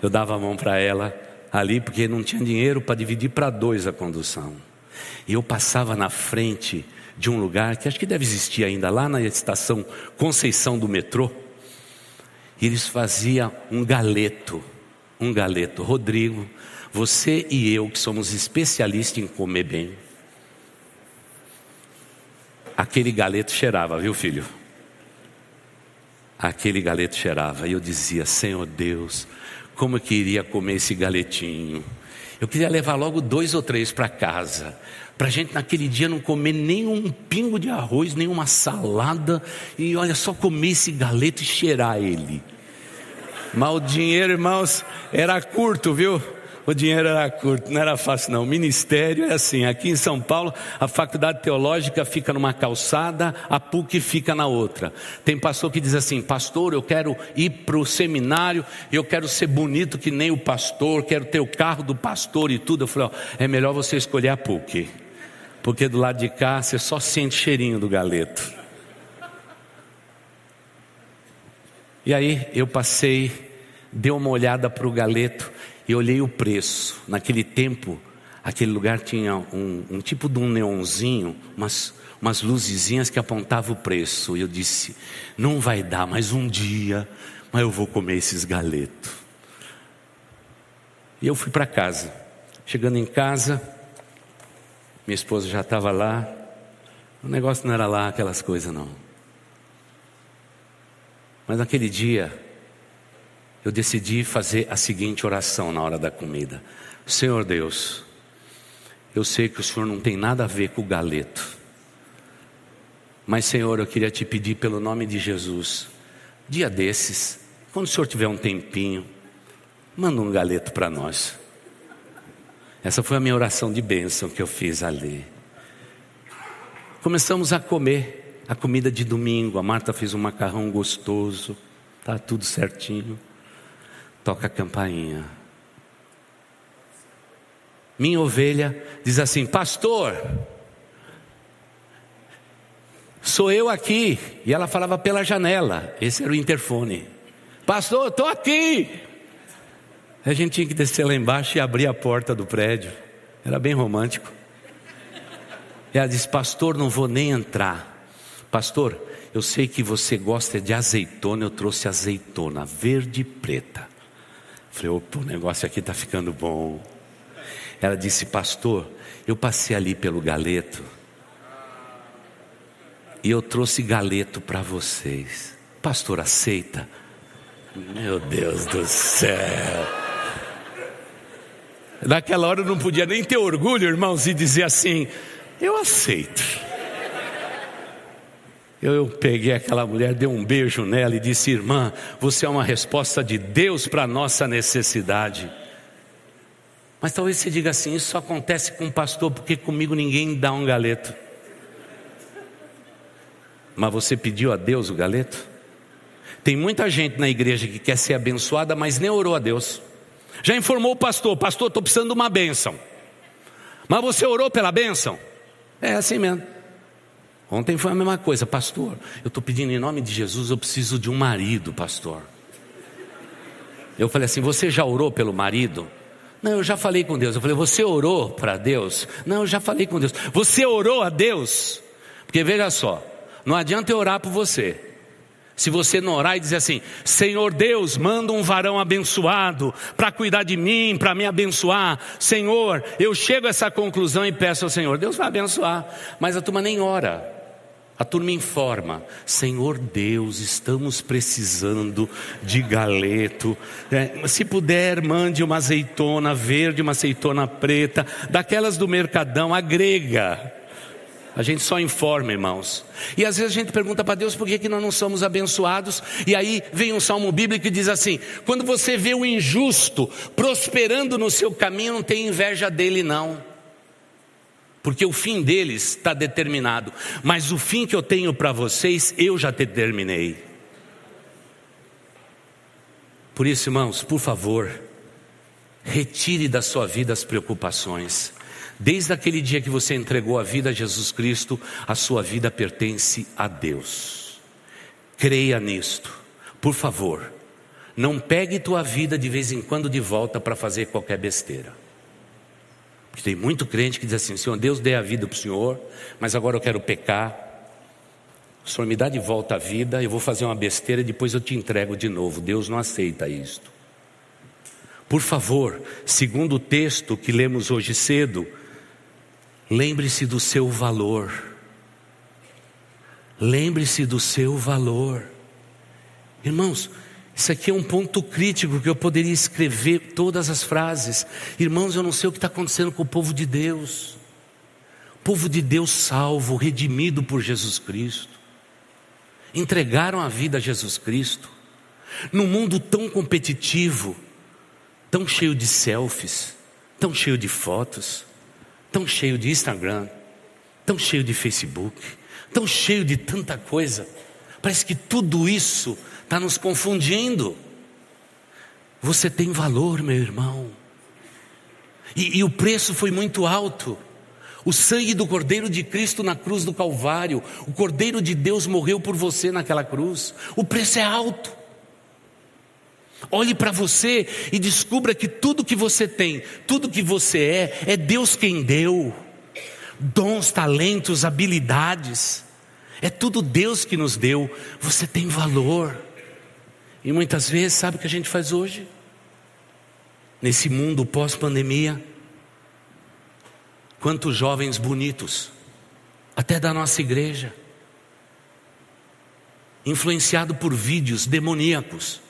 Eu dava a mão para ela, ali porque não tinha dinheiro para dividir para dois a condução. E eu passava na frente de um lugar que acho que deve existir ainda lá na estação Conceição do metrô. E eles faziam um galeto, um galeto. Rodrigo, você e eu que somos especialistas em comer bem. Aquele galeto cheirava, viu filho? Aquele galeto cheirava. E eu dizia, Senhor Deus, como eu queria comer esse galetinho. Eu queria levar logo dois ou três para casa, para a gente naquele dia não comer nem um pingo de arroz, nem uma salada, e olha só comer esse galeto e cheirar ele. Mas o dinheiro, irmãos, era curto, viu? o dinheiro era curto, não era fácil não. O ministério é assim, aqui em São Paulo, a faculdade teológica fica numa calçada, a PUC fica na outra. Tem pastor que diz assim, pastor, eu quero ir para o seminário, eu quero ser bonito que nem o pastor, quero ter o carro do pastor e tudo. Eu falei, ó, é melhor você escolher a PUC, porque do lado de cá você só sente cheirinho do galeto. E aí eu passei, dei uma olhada para o galeto, e olhei o preço. Naquele tempo, aquele lugar tinha um, um tipo de um neonzinho, umas, umas luzezinhas que apontavam o preço. E eu disse: não vai dar mais um dia, mas eu vou comer esses galetos. E eu fui para casa. Chegando em casa, minha esposa já estava lá. O negócio não era lá aquelas coisas, não. Mas naquele dia, eu decidi fazer a seguinte oração na hora da comida: Senhor Deus, eu sei que o Senhor não tem nada a ver com o galeto, mas Senhor, eu queria te pedir pelo nome de Jesus, dia desses, quando o senhor tiver um tempinho, manda um galeto para nós. Essa foi a minha oração de bênção que eu fiz ali. Começamos a comer a comida de domingo. A Marta fez um macarrão gostoso, tá tudo certinho. Toca a campainha. Minha ovelha diz assim: Pastor, sou eu aqui. E ela falava pela janela. Esse era o interfone. Pastor, estou aqui. A gente tinha que descer lá embaixo e abrir a porta do prédio. Era bem romântico. E ela disse: Pastor, não vou nem entrar. Pastor, eu sei que você gosta de azeitona, eu trouxe azeitona verde e preta. Falei: opa, o negócio aqui está ficando bom. Ela disse: Pastor, eu passei ali pelo galeto e eu trouxe galeto para vocês. Pastor, aceita? Meu Deus do céu. Naquela hora eu não podia nem ter orgulho, irmãos, e dizer assim: eu aceito. Eu peguei aquela mulher, dei um beijo nela e disse: Irmã, você é uma resposta de Deus para a nossa necessidade. Mas talvez você diga assim: Isso só acontece com o pastor, porque comigo ninguém dá um galeto. Mas você pediu a Deus o galeto? Tem muita gente na igreja que quer ser abençoada, mas nem orou a Deus. Já informou o pastor: Pastor, estou precisando de uma bênção. Mas você orou pela bênção? É assim mesmo. Ontem foi a mesma coisa, pastor. Eu estou pedindo em nome de Jesus, eu preciso de um marido, pastor. Eu falei assim: Você já orou pelo marido? Não, eu já falei com Deus. Eu falei: Você orou para Deus? Não, eu já falei com Deus. Você orou a Deus? Porque veja só, não adianta eu orar por você. Se você não orar e dizer assim: Senhor Deus, manda um varão abençoado para cuidar de mim, para me abençoar. Senhor, eu chego a essa conclusão e peço ao Senhor: Deus vai abençoar. Mas a turma nem ora. A turma informa: Senhor Deus, estamos precisando de galeto. É, se puder, mande uma azeitona verde, uma azeitona preta, daquelas do mercadão, agrega. A gente só informa, irmãos. E às vezes a gente pergunta para Deus por que, que nós não somos abençoados. E aí vem um salmo bíblico que diz assim: quando você vê o injusto prosperando no seu caminho, não tem inveja dele, não. Porque o fim deles está determinado. Mas o fim que eu tenho para vocês, eu já determinei. Por isso, irmãos, por favor, retire da sua vida as preocupações. Desde aquele dia que você entregou a vida a Jesus Cristo, a sua vida pertence a Deus. Creia nisto. Por favor, não pegue tua vida de vez em quando de volta para fazer qualquer besteira. Porque tem muito crente que diz assim: Senhor, Deus dê a vida para o Senhor, mas agora eu quero pecar. O Senhor me dá de volta a vida, eu vou fazer uma besteira e depois eu te entrego de novo. Deus não aceita isto. Por favor, segundo o texto que lemos hoje cedo, Lembre-se do seu valor. Lembre-se do seu valor. Irmãos, isso aqui é um ponto crítico que eu poderia escrever todas as frases. Irmãos, eu não sei o que está acontecendo com o povo de Deus. O povo de Deus salvo, redimido por Jesus Cristo. Entregaram a vida a Jesus Cristo. Num mundo tão competitivo, tão cheio de selfies, tão cheio de fotos tão cheio de Instagram, tão cheio de Facebook, tão cheio de tanta coisa. Parece que tudo isso está nos confundindo. Você tem valor, meu irmão. E, e, o preço foi muito alto. O sangue do Cordeiro de Cristo na cruz do Calvário. O Cordeiro de Deus morreu por você naquela cruz. O preço é alto. Olhe para você e descubra que tudo que você tem, tudo que você é, é Deus quem deu. Dons, talentos, habilidades, é tudo Deus que nos deu. Você tem valor. E muitas vezes, sabe o que a gente faz hoje? Nesse mundo pós-pandemia, quantos jovens bonitos, até da nossa igreja, influenciado por vídeos demoníacos,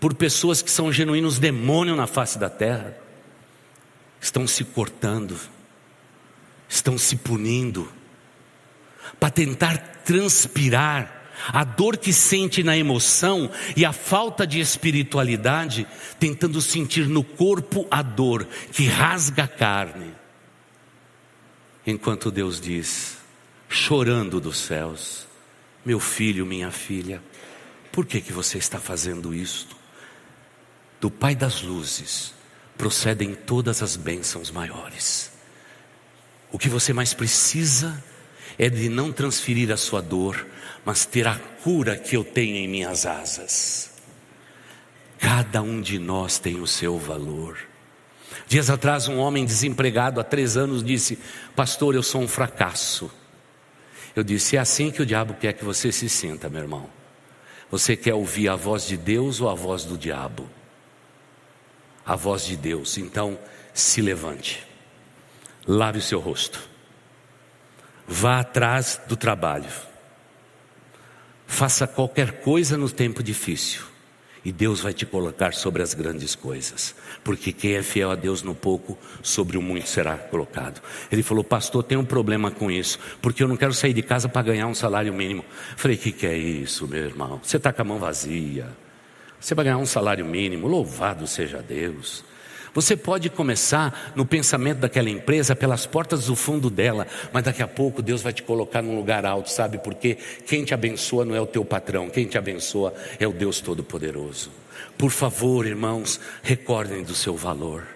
por pessoas que são genuínos demônios na face da terra, estão se cortando, estão se punindo, para tentar transpirar a dor que sente na emoção e a falta de espiritualidade, tentando sentir no corpo a dor que rasga a carne. Enquanto Deus diz, chorando dos céus: Meu filho, minha filha, por que, que você está fazendo isto? Do Pai das luzes procedem todas as bênçãos maiores. O que você mais precisa é de não transferir a sua dor, mas ter a cura que eu tenho em minhas asas. Cada um de nós tem o seu valor. Dias atrás, um homem desempregado há três anos disse: Pastor, eu sou um fracasso. Eu disse: É assim que o diabo quer que você se sinta, meu irmão. Você quer ouvir a voz de Deus ou a voz do diabo? A voz de Deus. Então, se levante, lave o seu rosto, vá atrás do trabalho, faça qualquer coisa no tempo difícil e Deus vai te colocar sobre as grandes coisas, porque quem é fiel a Deus no pouco, sobre o muito será colocado. Ele falou, pastor, tem um problema com isso, porque eu não quero sair de casa para ganhar um salário mínimo. Falei, que que é isso, meu irmão? Você está com a mão vazia. Você vai ganhar um salário mínimo, louvado seja Deus. Você pode começar no pensamento daquela empresa pelas portas do fundo dela, mas daqui a pouco Deus vai te colocar num lugar alto, sabe por quê? Quem te abençoa não é o teu patrão, quem te abençoa é o Deus Todo-Poderoso. Por favor, irmãos, recordem do seu valor.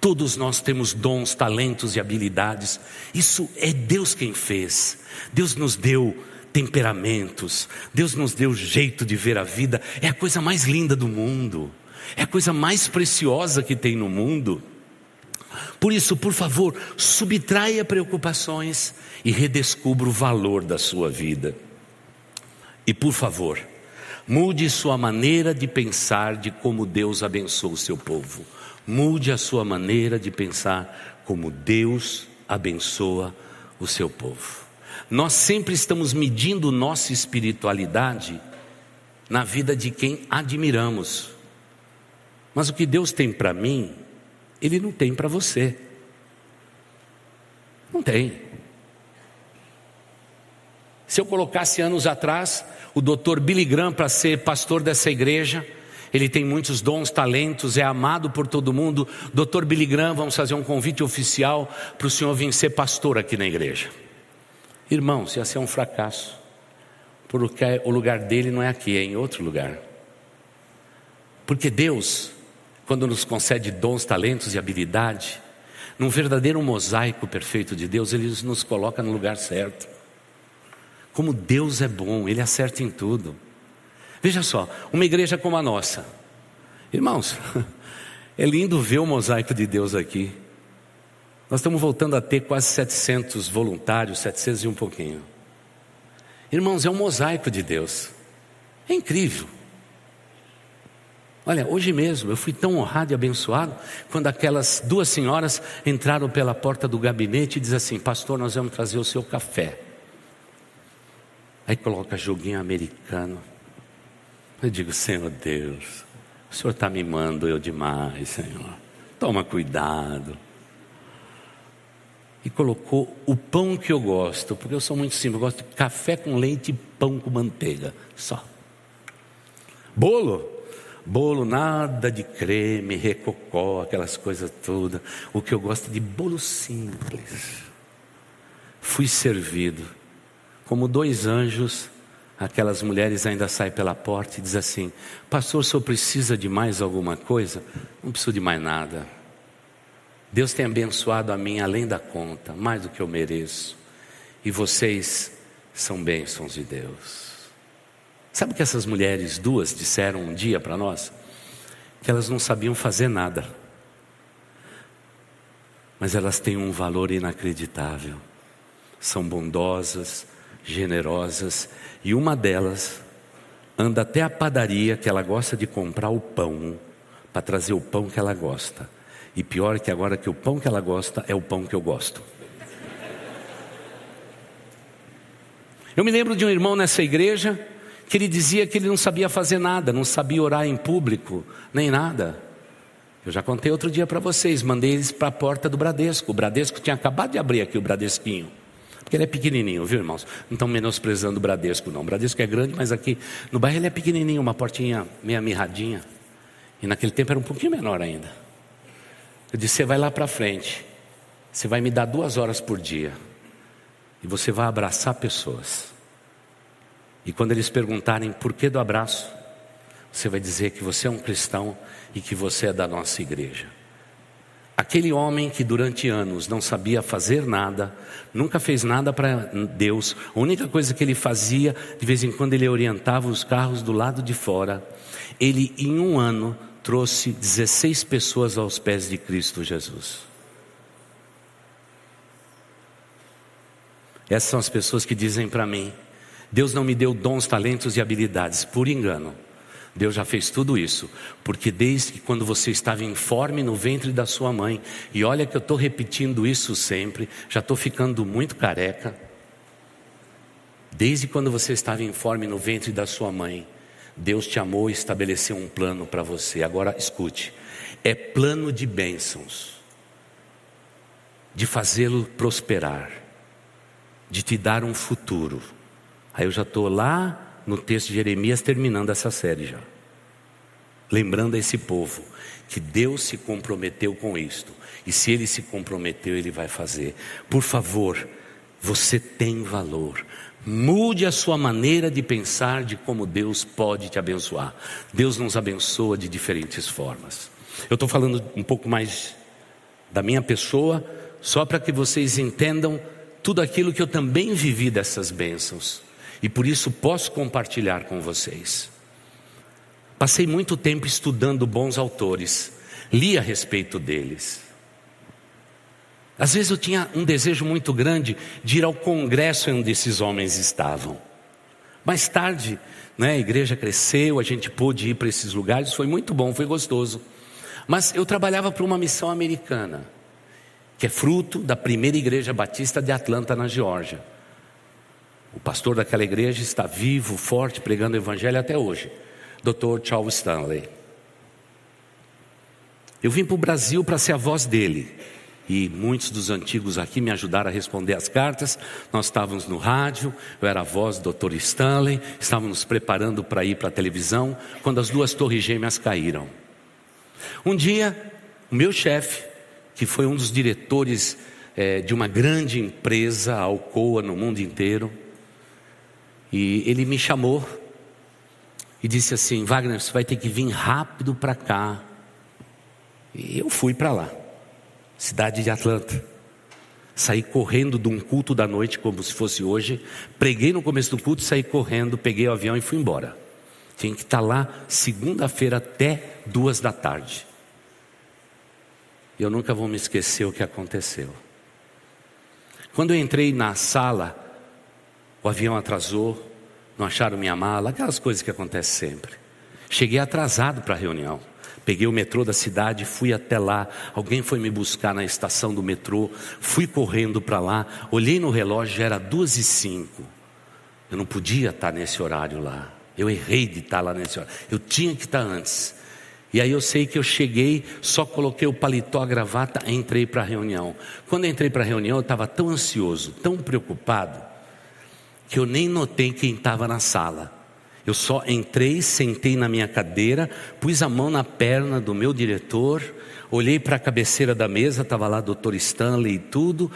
Todos nós temos dons, talentos e habilidades. Isso é Deus quem fez. Deus nos deu temperamentos. Deus nos deu jeito de ver a vida. É a coisa mais linda do mundo. É a coisa mais preciosa que tem no mundo. Por isso, por favor, subtraia preocupações e redescubra o valor da sua vida. E por favor, mude sua maneira de pensar de como Deus abençoa o seu povo. Mude a sua maneira de pensar como Deus abençoa o seu povo. Nós sempre estamos medindo nossa espiritualidade na vida de quem admiramos. Mas o que Deus tem para mim, Ele não tem para você. Não tem. Se eu colocasse anos atrás o doutor Billy Graham para ser pastor dessa igreja, ele tem muitos dons, talentos, é amado por todo mundo. Doutor Billy Graham, vamos fazer um convite oficial para o senhor vir ser pastor aqui na igreja. Irmãos, ia ser um fracasso, porque o lugar dele não é aqui, é em outro lugar. Porque Deus quando nos concede dons, talentos e habilidade, num verdadeiro mosaico perfeito de Deus, Ele nos coloca no lugar certo. Como Deus é bom, Ele acerta em tudo. Veja só, uma igreja como a nossa, irmãos, é lindo ver o mosaico de Deus aqui. Nós estamos voltando a ter quase 700 voluntários, 700 e um pouquinho. Irmãos, é um mosaico de Deus. É incrível. Olha, hoje mesmo eu fui tão honrado e abençoado quando aquelas duas senhoras entraram pela porta do gabinete e diz assim: Pastor, nós vamos trazer o seu café. Aí coloca joguinho americano. Eu digo: Senhor Deus, o Senhor está mimando eu demais, Senhor. Toma cuidado. E colocou o pão que eu gosto, porque eu sou muito simples, eu gosto de café com leite e pão com manteiga, só. Bolo, Bolo nada de creme, recocó, aquelas coisas todas. O que eu gosto de bolo simples. Fui servido. Como dois anjos, aquelas mulheres ainda saem pela porta e dizem assim: Pastor, o senhor precisa de mais alguma coisa? Não preciso de mais nada. Deus tem abençoado a mim além da conta, mais do que eu mereço. E vocês são bênçãos de Deus. Sabe o que essas mulheres duas disseram um dia para nós? Que elas não sabiam fazer nada, mas elas têm um valor inacreditável. São bondosas, generosas, e uma delas anda até a padaria que ela gosta de comprar o pão, para trazer o pão que ela gosta. E pior que agora que o pão que ela gosta é o pão que eu gosto. Eu me lembro de um irmão nessa igreja que ele dizia que ele não sabia fazer nada, não sabia orar em público, nem nada. Eu já contei outro dia para vocês, mandei eles para a porta do Bradesco. O Bradesco tinha acabado de abrir aqui o Bradesquinho. Porque ele é pequenininho, viu, irmãos? Não estão menosprezando o Bradesco, não. O Bradesco é grande, mas aqui no bairro ele é pequenininho, uma portinha meia mirradinha. E naquele tempo era um pouquinho menor ainda. Eu disse: Você vai lá para frente. Você vai me dar duas horas por dia. E você vai abraçar pessoas. E quando eles perguntarem por que do abraço, você vai dizer que você é um cristão e que você é da nossa igreja. Aquele homem que durante anos não sabia fazer nada, nunca fez nada para Deus, a única coisa que ele fazia, de vez em quando ele orientava os carros do lado de fora, ele em um ano trouxe 16 pessoas aos pés de Cristo Jesus. Essas são as pessoas que dizem para mim: Deus não me deu dons, talentos e habilidades, por engano. Deus já fez tudo isso, porque desde que quando você estava informe no ventre da sua mãe, e olha que eu estou repetindo isso sempre, já estou ficando muito careca. Desde quando você estava informe no ventre da sua mãe, Deus te amou e estabeleceu um plano para você. Agora escute: é plano de bênçãos, de fazê-lo prosperar, de te dar um futuro. Aí eu já estou lá no texto de Jeremias, terminando essa série já. Lembrando a esse povo que Deus se comprometeu com isto. E se ele se comprometeu, ele vai fazer. Por favor, você tem valor. Mude a sua maneira de pensar de como Deus pode te abençoar. Deus nos abençoa de diferentes formas. Eu estou falando um pouco mais da minha pessoa, só para que vocês entendam tudo aquilo que eu também vivi dessas bênçãos e por isso posso compartilhar com vocês. Passei muito tempo estudando bons autores, li a respeito deles. Às vezes eu tinha um desejo muito grande de ir ao congresso onde esses homens estavam. Mais tarde, né, a igreja cresceu, a gente pôde ir para esses lugares, foi muito bom, foi gostoso. Mas eu trabalhava para uma missão americana, que é fruto da primeira igreja batista de Atlanta, na Geórgia. O pastor daquela igreja está vivo, forte, pregando o evangelho até hoje. Dr. Charles Stanley. Eu vim para o Brasil para ser a voz dele. E muitos dos antigos aqui me ajudaram a responder as cartas. Nós estávamos no rádio, eu era a voz do Dr. Stanley, estávamos nos preparando para ir para a televisão, quando as duas torres gêmeas caíram. Um dia, o meu chefe, que foi um dos diretores é, de uma grande empresa, Alcoa, no mundo inteiro, e ele me chamou e disse assim: Wagner, você vai ter que vir rápido para cá. E eu fui para lá, cidade de Atlanta. Saí correndo de um culto da noite, como se fosse hoje. Preguei no começo do culto, saí correndo, peguei o avião e fui embora. Tinha que estar lá segunda-feira até duas da tarde. Eu nunca vou me esquecer o que aconteceu. Quando eu entrei na sala, o avião atrasou, não acharam minha mala, aquelas coisas que acontecem sempre. Cheguei atrasado para a reunião. Peguei o metrô da cidade, fui até lá. Alguém foi me buscar na estação do metrô. Fui correndo para lá. Olhei no relógio, era duas e cinco. Eu não podia estar nesse horário lá. Eu errei de estar lá nesse horário. Eu tinha que estar antes. E aí eu sei que eu cheguei, só coloquei o paletó, a gravata, entrei para a reunião. Quando entrei para a reunião, eu estava tão ansioso, tão preocupado, que eu nem notei quem estava na sala. Eu só entrei, sentei na minha cadeira, pus a mão na perna do meu diretor, olhei para a cabeceira da mesa, estava lá o doutor Stanley e tudo.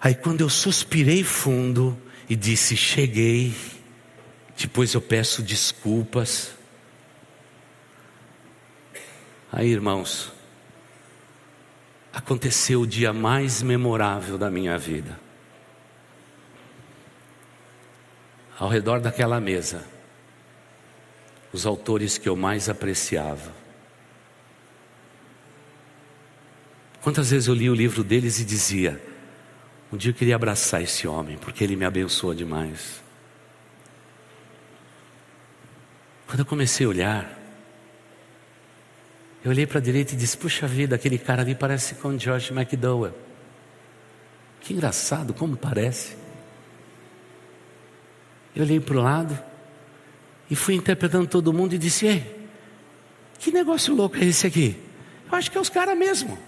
Aí quando eu suspirei fundo e disse: Cheguei, depois eu peço desculpas. Aí, irmãos, aconteceu o dia mais memorável da minha vida. ao redor daquela mesa, os autores que eu mais apreciava. Quantas vezes eu li o livro deles e dizia: um dia eu queria abraçar esse homem, porque ele me abençoou demais. Quando eu comecei a olhar, eu olhei para a direita e disse: Puxa vida, aquele cara ali parece com George McDowell. Que engraçado, como parece. Eu olhei para o lado e fui interpretando todo mundo e disse: Ei, que negócio louco é esse aqui? Eu acho que é os caras mesmo.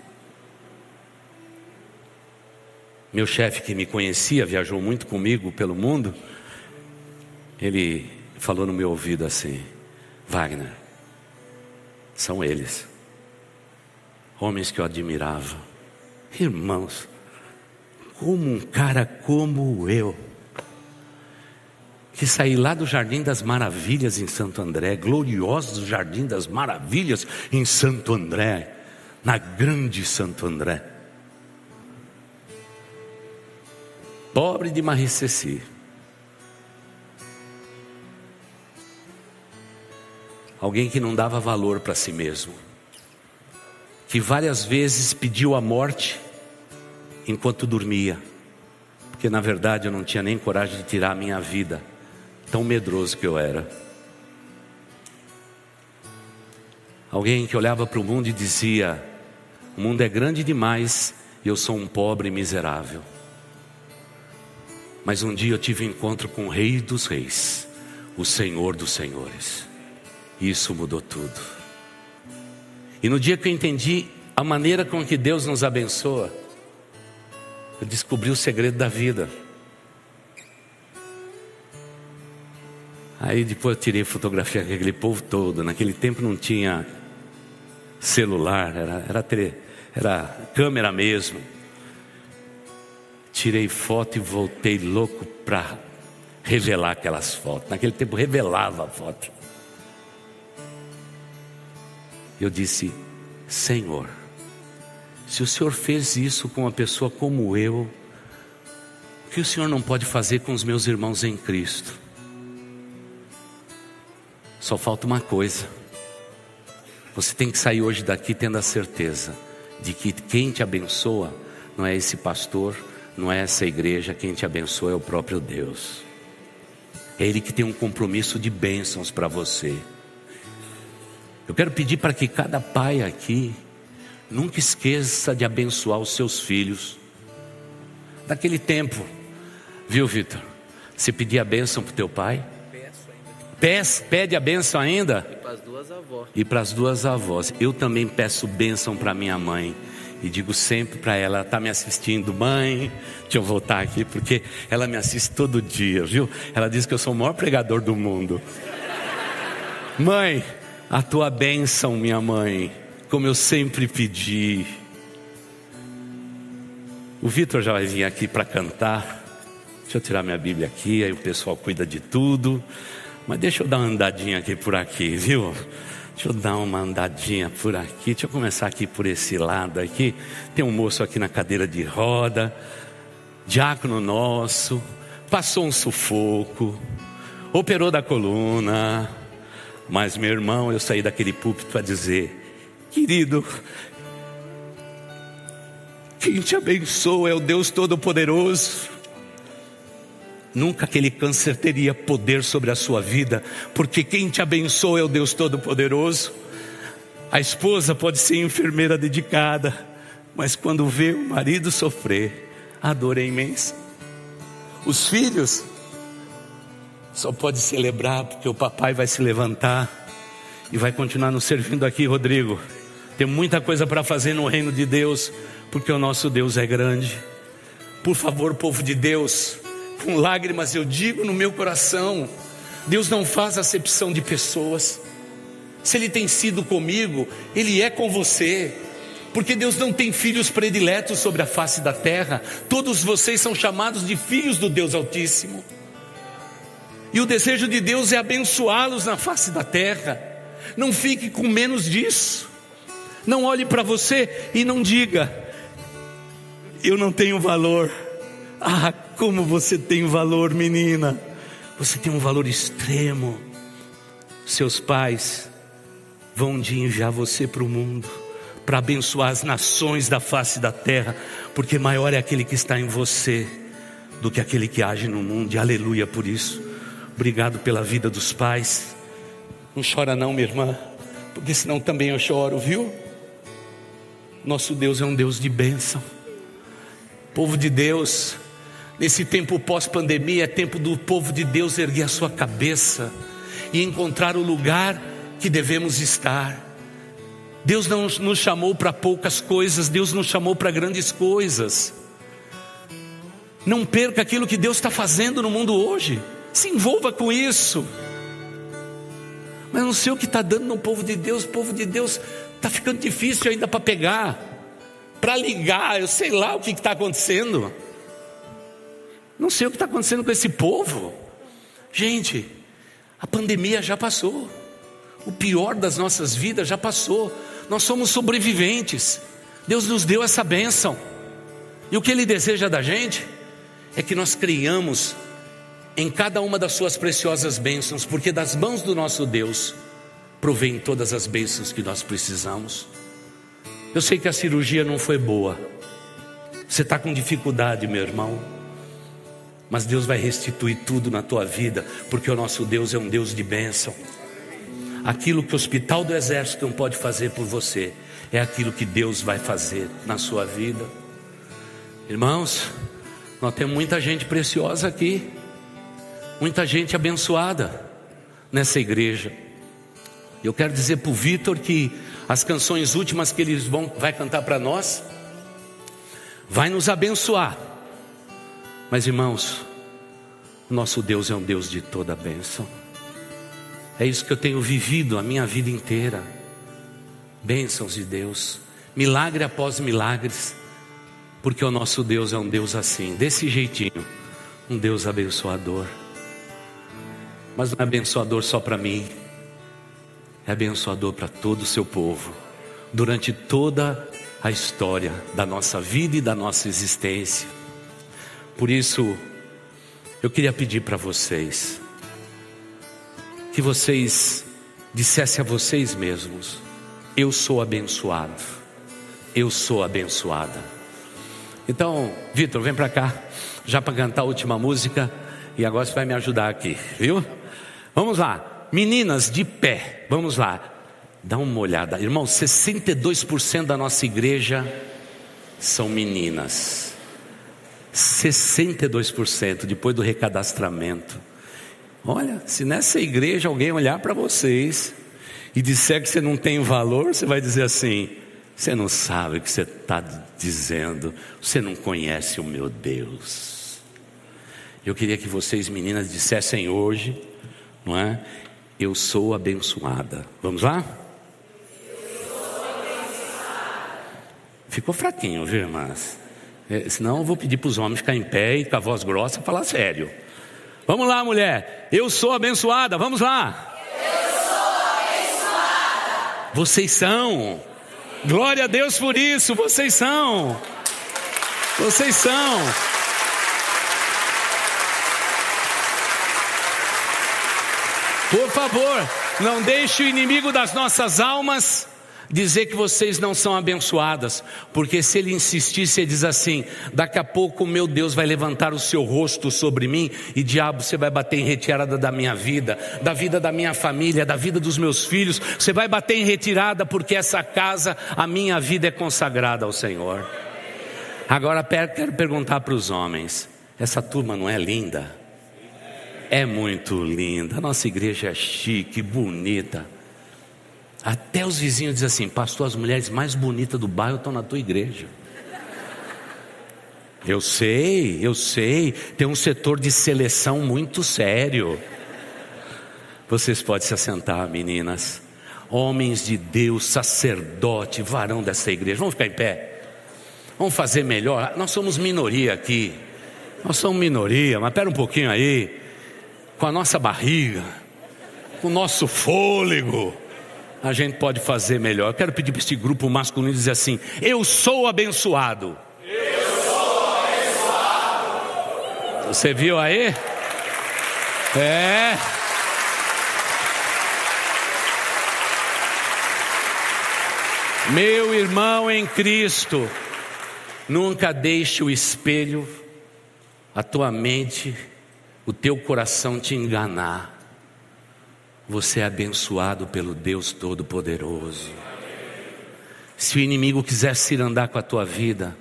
Meu chefe que me conhecia, viajou muito comigo pelo mundo, ele falou no meu ouvido assim: Wagner, são eles, homens que eu admirava, irmãos, como um cara como eu, que saí lá do Jardim das Maravilhas em Santo André, glorioso Jardim das Maravilhas em Santo André, na grande Santo André. Pobre de Mariceci. Alguém que não dava valor para si mesmo, que várias vezes pediu a morte enquanto dormia, porque na verdade eu não tinha nem coragem de tirar a minha vida tão medroso que eu era. Alguém que olhava para o mundo e dizia: O mundo é grande demais e eu sou um pobre miserável. Mas um dia eu tive um encontro com o Rei dos Reis, o Senhor dos Senhores. Isso mudou tudo. E no dia que eu entendi a maneira com que Deus nos abençoa, eu descobri o segredo da vida. Aí depois eu tirei fotografia com aquele povo todo. Naquele tempo não tinha celular, era, era, era câmera mesmo. Tirei foto e voltei louco para revelar aquelas fotos. Naquele tempo revelava a foto. Eu disse: Senhor, se o Senhor fez isso com uma pessoa como eu, o que o Senhor não pode fazer com os meus irmãos em Cristo? Só falta uma coisa. Você tem que sair hoje daqui tendo a certeza de que quem te abençoa não é esse pastor, não é essa igreja, quem te abençoa é o próprio Deus. É Ele que tem um compromisso de bênçãos para você. Eu quero pedir para que cada pai aqui nunca esqueça de abençoar os seus filhos. Daquele tempo, viu, Vitor? Você pedir a bênção para o teu pai? Pede, a bênção ainda? E para as duas avós. E para as duas avós. Eu também peço bênção para minha mãe. E digo sempre para ela, ela está me assistindo, mãe, deixa eu voltar aqui, porque ela me assiste todo dia, viu? Ela diz que eu sou o maior pregador do mundo. Mãe, a tua bênção, minha mãe, como eu sempre pedi. O Vitor já vai vir aqui para cantar. Deixa eu tirar minha Bíblia aqui, aí o pessoal cuida de tudo. Mas deixa eu dar uma andadinha aqui por aqui, viu? Deixa eu dar uma andadinha por aqui. Deixa eu começar aqui por esse lado aqui. Tem um moço aqui na cadeira de roda, diácono nosso, passou um sufoco, operou da coluna. Mas meu irmão, eu saí daquele púlpito para dizer: querido, quem te abençoa é o Deus Todo-Poderoso. Nunca aquele câncer teria poder sobre a sua vida, porque quem te abençoa é o Deus Todo-Poderoso. A esposa pode ser enfermeira dedicada, mas quando vê o marido sofrer, a dor é imensa. Os filhos só pode celebrar porque o papai vai se levantar e vai continuar nos servindo aqui, Rodrigo. Tem muita coisa para fazer no reino de Deus, porque o nosso Deus é grande. Por favor, povo de Deus, com lágrimas eu digo no meu coração: Deus não faz acepção de pessoas. Se Ele tem sido comigo, Ele é com você. Porque Deus não tem filhos prediletos sobre a face da terra, todos vocês são chamados de filhos do Deus Altíssimo. E o desejo de Deus é abençoá-los na face da terra. Não fique com menos disso. Não olhe para você e não diga: Eu não tenho valor. Ah, como você tem valor, menina. Você tem um valor extremo. Seus pais vão dia enviar você para o mundo, para abençoar as nações da face da terra, porque maior é aquele que está em você do que aquele que age no mundo. E aleluia por isso. Obrigado pela vida dos pais. Não chora não, minha irmã, porque senão também eu choro, viu? Nosso Deus é um Deus de bênção. Povo de Deus, Nesse tempo pós-pandemia, é tempo do povo de Deus erguer a sua cabeça e encontrar o lugar que devemos estar. Deus não nos chamou para poucas coisas, Deus nos chamou para grandes coisas. Não perca aquilo que Deus está fazendo no mundo hoje. Se envolva com isso. Mas não sei o que está dando no povo de Deus. O povo de Deus está ficando difícil ainda para pegar, para ligar. Eu sei lá o que está acontecendo. Não sei o que está acontecendo com esse povo. Gente, a pandemia já passou. O pior das nossas vidas já passou. Nós somos sobreviventes. Deus nos deu essa bênção. E o que Ele deseja da gente é que nós criamos em cada uma das suas preciosas bênçãos, porque das mãos do nosso Deus provém todas as bênçãos que nós precisamos. Eu sei que a cirurgia não foi boa, você está com dificuldade, meu irmão, mas Deus vai restituir tudo na tua vida, porque o nosso Deus é um Deus de bênção. Aquilo que o hospital do exército não pode fazer por você, é aquilo que Deus vai fazer na sua vida. Irmãos, nós temos muita gente preciosa aqui muita gente abençoada nessa igreja. Eu quero dizer para o Vitor que as canções últimas que eles vão vai cantar para nós vai nos abençoar. Mas irmãos, nosso Deus é um Deus de toda bênção. É isso que eu tenho vivido a minha vida inteira. Bênçãos de Deus, milagre após milagres, porque o nosso Deus é um Deus assim, desse jeitinho, um Deus abençoador. Mas não é abençoador só para mim, é abençoador para todo o seu povo, durante toda a história da nossa vida e da nossa existência. Por isso, eu queria pedir para vocês, que vocês dissessem a vocês mesmos: Eu sou abençoado, eu sou abençoada. Então, Vitor, vem para cá, já para cantar a última música, e agora você vai me ajudar aqui, viu? Vamos lá, meninas de pé, vamos lá, dá uma olhada, irmão. 62% da nossa igreja são meninas, 62% depois do recadastramento. Olha, se nessa igreja alguém olhar para vocês e disser que você não tem valor, você vai dizer assim: você não sabe o que você está dizendo, você não conhece o meu Deus. Eu queria que vocês, meninas, dissessem hoje, não é? Eu sou abençoada. Vamos lá? Ficou fraquinho, viu, irmãs? É, senão eu vou pedir para os homens ficar em pé e com a voz grossa falar sério. Vamos lá, mulher. Eu sou abençoada. Vamos lá. Eu sou abençoada. Vocês são. Glória a Deus por isso. Vocês são. Vocês são. Por favor, não deixe o inimigo das nossas almas dizer que vocês não são abençoadas, porque se ele insistisse, ele diz assim: daqui a pouco o meu Deus vai levantar o seu rosto sobre mim, e diabo, você vai bater em retirada da minha vida, da vida da minha família, da vida dos meus filhos, você vai bater em retirada, porque essa casa, a minha vida é consagrada ao Senhor. Agora quero perguntar para os homens: essa turma não é linda? é muito linda. Nossa igreja é chique, bonita. Até os vizinhos dizem assim: Pastor, as mulheres mais bonitas do bairro estão na tua igreja. Eu sei, eu sei. Tem um setor de seleção muito sério. Vocês podem se assentar, meninas. Homens de Deus, sacerdote, varão dessa igreja. Vamos ficar em pé. Vamos fazer melhor. Nós somos minoria aqui. Nós somos minoria, mas espera um pouquinho aí com a nossa barriga, com o nosso fôlego, a gente pode fazer melhor. Eu quero pedir para esse grupo masculino dizer assim: Eu sou abençoado. Eu sou abençoado. Você viu aí? É. Meu irmão em Cristo, nunca deixe o espelho, a tua mente o teu coração te enganar, você é abençoado pelo Deus Todo-Poderoso. Se o inimigo quiser se andar com a tua vida,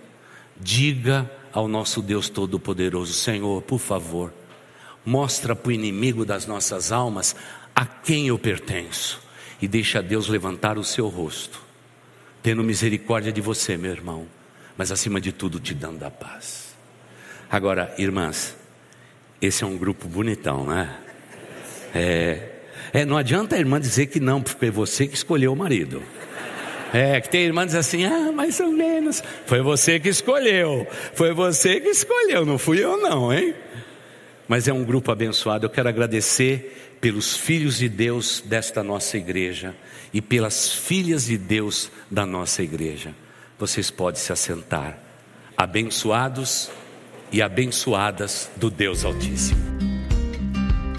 diga ao nosso Deus Todo-Poderoso: Senhor, por favor, mostra para o inimigo das nossas almas a quem eu pertenço e deixa Deus levantar o seu rosto, tendo misericórdia de você, meu irmão, mas acima de tudo te dando a paz. Agora, irmãs, esse é um grupo bonitão, né? É, é, não adianta a irmã dizer que não, porque é você que escolheu o marido. É, que tem irmã diz assim, ah, mais ou menos. Foi você que escolheu. Foi você que escolheu, não fui eu não, hein? Mas é um grupo abençoado. Eu quero agradecer pelos filhos de Deus desta nossa igreja e pelas filhas de Deus da nossa igreja. Vocês podem se assentar. Abençoados e abençoadas do Deus Altíssimo.